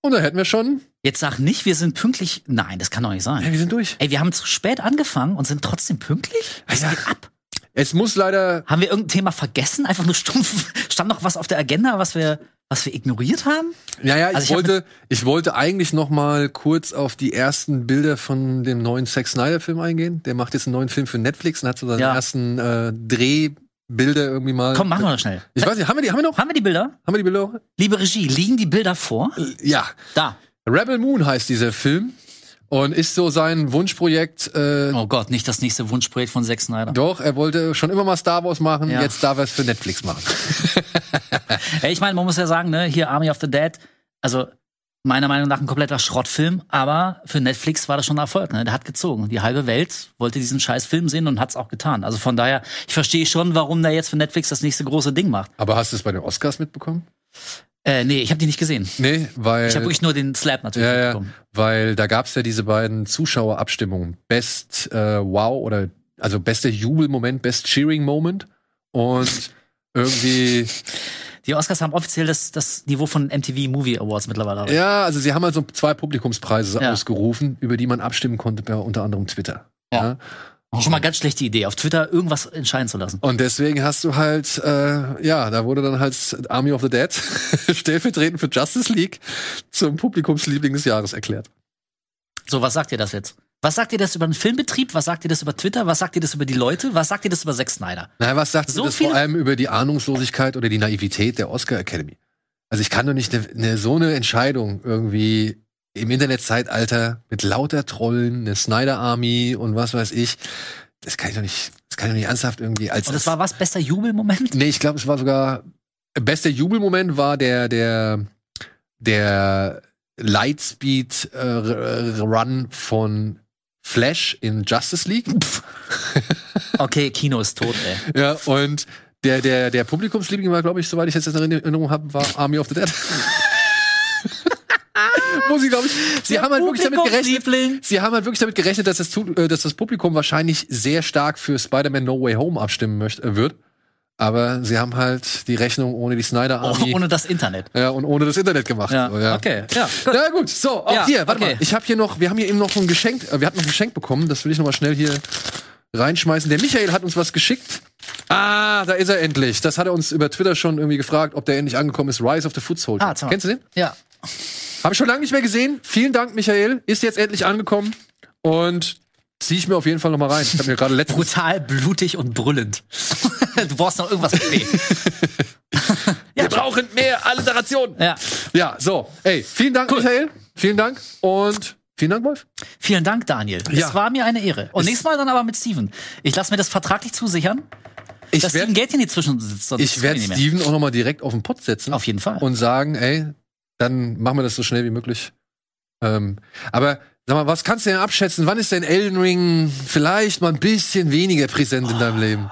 Und da hätten wir schon. Jetzt sag nicht, wir sind pünktlich. Nein, das kann doch nicht Ja, sein. wir sind durch. Ey, wir haben zu spät angefangen und sind trotzdem pünktlich? Was Ja. geht ab? Es muss leider Haben wir irgendein Thema vergessen? Einfach nur stumpf. Stand noch was auf der Agenda, was wir, was wir ignoriert haben? Ja, ja, ich, Also ich hab wollte, ich wollte eigentlich noch mal kurz auf die ersten Bilder von dem neuen Zack Snyder Film eingehen. Der macht jetzt einen neuen Film für Netflix und hat so seine Ja. ersten äh, Drehbilder irgendwie mal. Komm, machen wir doch schnell. Ich weiß nicht, haben wir die, haben wir noch? Haben wir die Bilder? Haben wir die Bilder? Liebe Regie, liegen die Bilder vor? Ja. Da. Rebel Moon heißt dieser Film und ist so sein Wunschprojekt. Äh, Oh Gott, nicht das nächste Wunschprojekt von Zack Snyder. Doch, er wollte schon immer mal Star Wars machen, Ja. jetzt darf er es für Netflix machen. Ey, ich meine, man muss ja sagen, ne, hier Army of the Dead, also meiner Meinung nach ein kompletter Schrottfilm, aber für Netflix war das schon ein Erfolg, ne? Der hat gezogen. Die halbe Welt wollte diesen scheiß Film sehen und hat's auch getan. Also von daher, ich verstehe schon, warum der jetzt für Netflix das nächste große Ding macht. Aber hast du es bei den Oscars mitbekommen? Äh, nee, ich habe die nicht gesehen. Nee, weil Ich habe wirklich nur den Slap natürlich Ja, ja, mitbekommen. weil da gab's ja diese beiden Zuschauerabstimmungen. Best äh, Wow oder also bester Jubelmoment, Best Cheering Moment und irgendwie Die Oscars haben offiziell das, das Niveau von MTV Movie Awards mittlerweile. ja, also sie haben halt so zwei Publikumspreise Ja. ausgerufen, über die man abstimmen konnte, bei unter anderem Twitter. Ja. Schon mal ganz schlechte Idee, auf Twitter irgendwas entscheiden zu lassen. Und deswegen hast du halt, äh, ja, da wurde dann halt Army of the Dead stellvertretend für Justice League zum Publikumsliebling des Jahres erklärt. So, was sagt ihr das jetzt? Was sagt ihr das über den Filmbetrieb? Was sagt ihr das über Twitter? Was sagt ihr das über die Leute? Was sagt ihr das über Zack Snyder? Naja, was sagt So ihr das vor allem über die Ahnungslosigkeit oder die Naivität der Oscar Academy? Also ich kann doch nicht ne, ne, so eine Entscheidung irgendwie im Internetzeitalter mit lauter Trollen, eine Snyder Army und was weiß ich. Das kann ich doch nicht, das kann ich doch nicht ernsthaft irgendwie als Und das war was? Bester Jubelmoment? Nee, ich glaube, es war sogar bester Jubelmoment war der der der Lightspeed äh, Run von Flash in Justice League. Okay, Kino ist tot, ey. ja, und der der der Publikumsliebling war, glaube ich, soweit ich jetzt in Erinnerung habe, war Army of the Dead. Wo sie, glaube ich, sie haben halt wirklich damit gerechnet. Sie haben halt wirklich damit gerechnet, dass das, äh, dass das Publikum wahrscheinlich sehr stark für Spider-Man No Way Home abstimmen möchte, äh, wird. Aber sie haben halt die Rechnung ohne die Snyder Oh, Army ohne das Internet. ja, und ohne das Internet gemacht. Ja, So, ja. okay. Ja, gut. Na gut, so, auch Ja, hier, warte okay. mal. Ich habe hier noch, wir haben hier eben noch ein Geschenk, äh, wir hatten noch ein Geschenk bekommen, das will ich noch mal schnell hier reinschmeißen. Der Michael hat uns was geschickt. Ah, da ist er endlich. Das hat er uns über Twitter schon irgendwie gefragt, ob der endlich angekommen ist. Rise of the Foot Soldier. Ah. Kennst du den? Ja. Habe ich schon lange nicht mehr gesehen. Vielen Dank, Michael. Ist jetzt endlich angekommen. Und ziehe ich mir auf jeden Fall noch mal rein. Ich habe mir gerade letztens Brutal, blutig und brüllend. du brauchst noch irgendwas mit B. Wir brauchen mehr Alliteration. Ja. Ja, so. Ey, vielen Dank, Michael. Vielen Dank. Und vielen Dank, Wolf. Vielen Dank, Daniel. Ja. Es war mir eine Ehre. Und Es- nächstes Mal dann aber mit Steven. Ich lasse mir das vertraglich zusichern, Ich dass Steven werde Geld in die Zwischen sitzt. ich werd mehr. Steven auch noch mal direkt auf den Pott setzen. Auf jeden Fall. Und sagen, ey, dann machen wir das so schnell wie möglich. Ähm, aber sag mal, was kannst du denn abschätzen? Wann ist denn Elden Ring vielleicht mal ein bisschen weniger präsent in deinem Leben?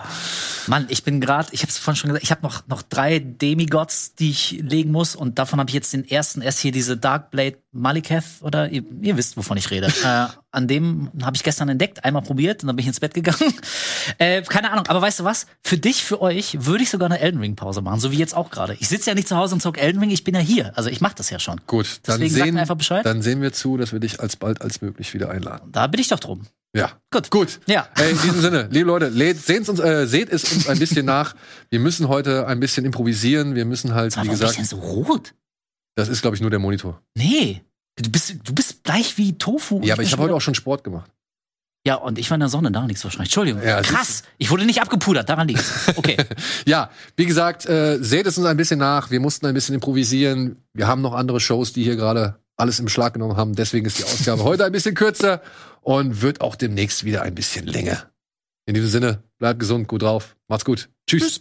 Mann, ich bin gerade, ich habe es vorhin schon gesagt, ich habe noch noch drei Demigods, die ich legen muss und davon habe ich jetzt den ersten erst hier diese Darkblade Maliketh oder ihr, ihr wisst, wovon ich rede. äh, an dem habe ich gestern entdeckt, einmal probiert und dann bin ich ins Bett gegangen. äh, keine Ahnung, aber weißt du was? Für dich, für euch würde ich sogar eine Elden Ring Pause machen, so wie jetzt auch gerade. Ich sitze ja nicht zu Hause und zock Elden Ring, ich bin ja hier. Also ich mache das ja schon. Gut, dann Deswegen sehen, einfach Bescheid. dann sehen wir zu, dass wir dich alsbald als möglich wieder einladen. Da bin ich doch drum. Ja. Gut. Gut. Ja. Ey, in diesem Sinne, liebe Leute, seht's uns, äh, seht es uns ein bisschen nach. Wir müssen heute ein bisschen improvisieren. Wir müssen halt, wie gesagt, bisschen so rot. das ist, glaube ich, nur der Monitor. Nee. Du bist, du bist gleich wie Tofu. Ja, aber bin ich habe heute auch schon Sport gemacht. Ja, und ich war in der Sonne, daran liegt's wahrscheinlich. Entschuldigung. Ja, Krass. Ich wurde nicht abgepudert, daran liegt's. Okay. Ja, wie gesagt, äh, seht es uns ein bisschen nach. Wir mussten ein bisschen improvisieren. Wir haben noch andere Shows, die hier gerade alles im Schlag genommen haben. Deswegen ist die Ausgabe heute ein bisschen kürzer und wird auch demnächst wieder ein bisschen länger. In diesem Sinne, bleibt gesund, gut drauf. Macht's gut. Tschüss.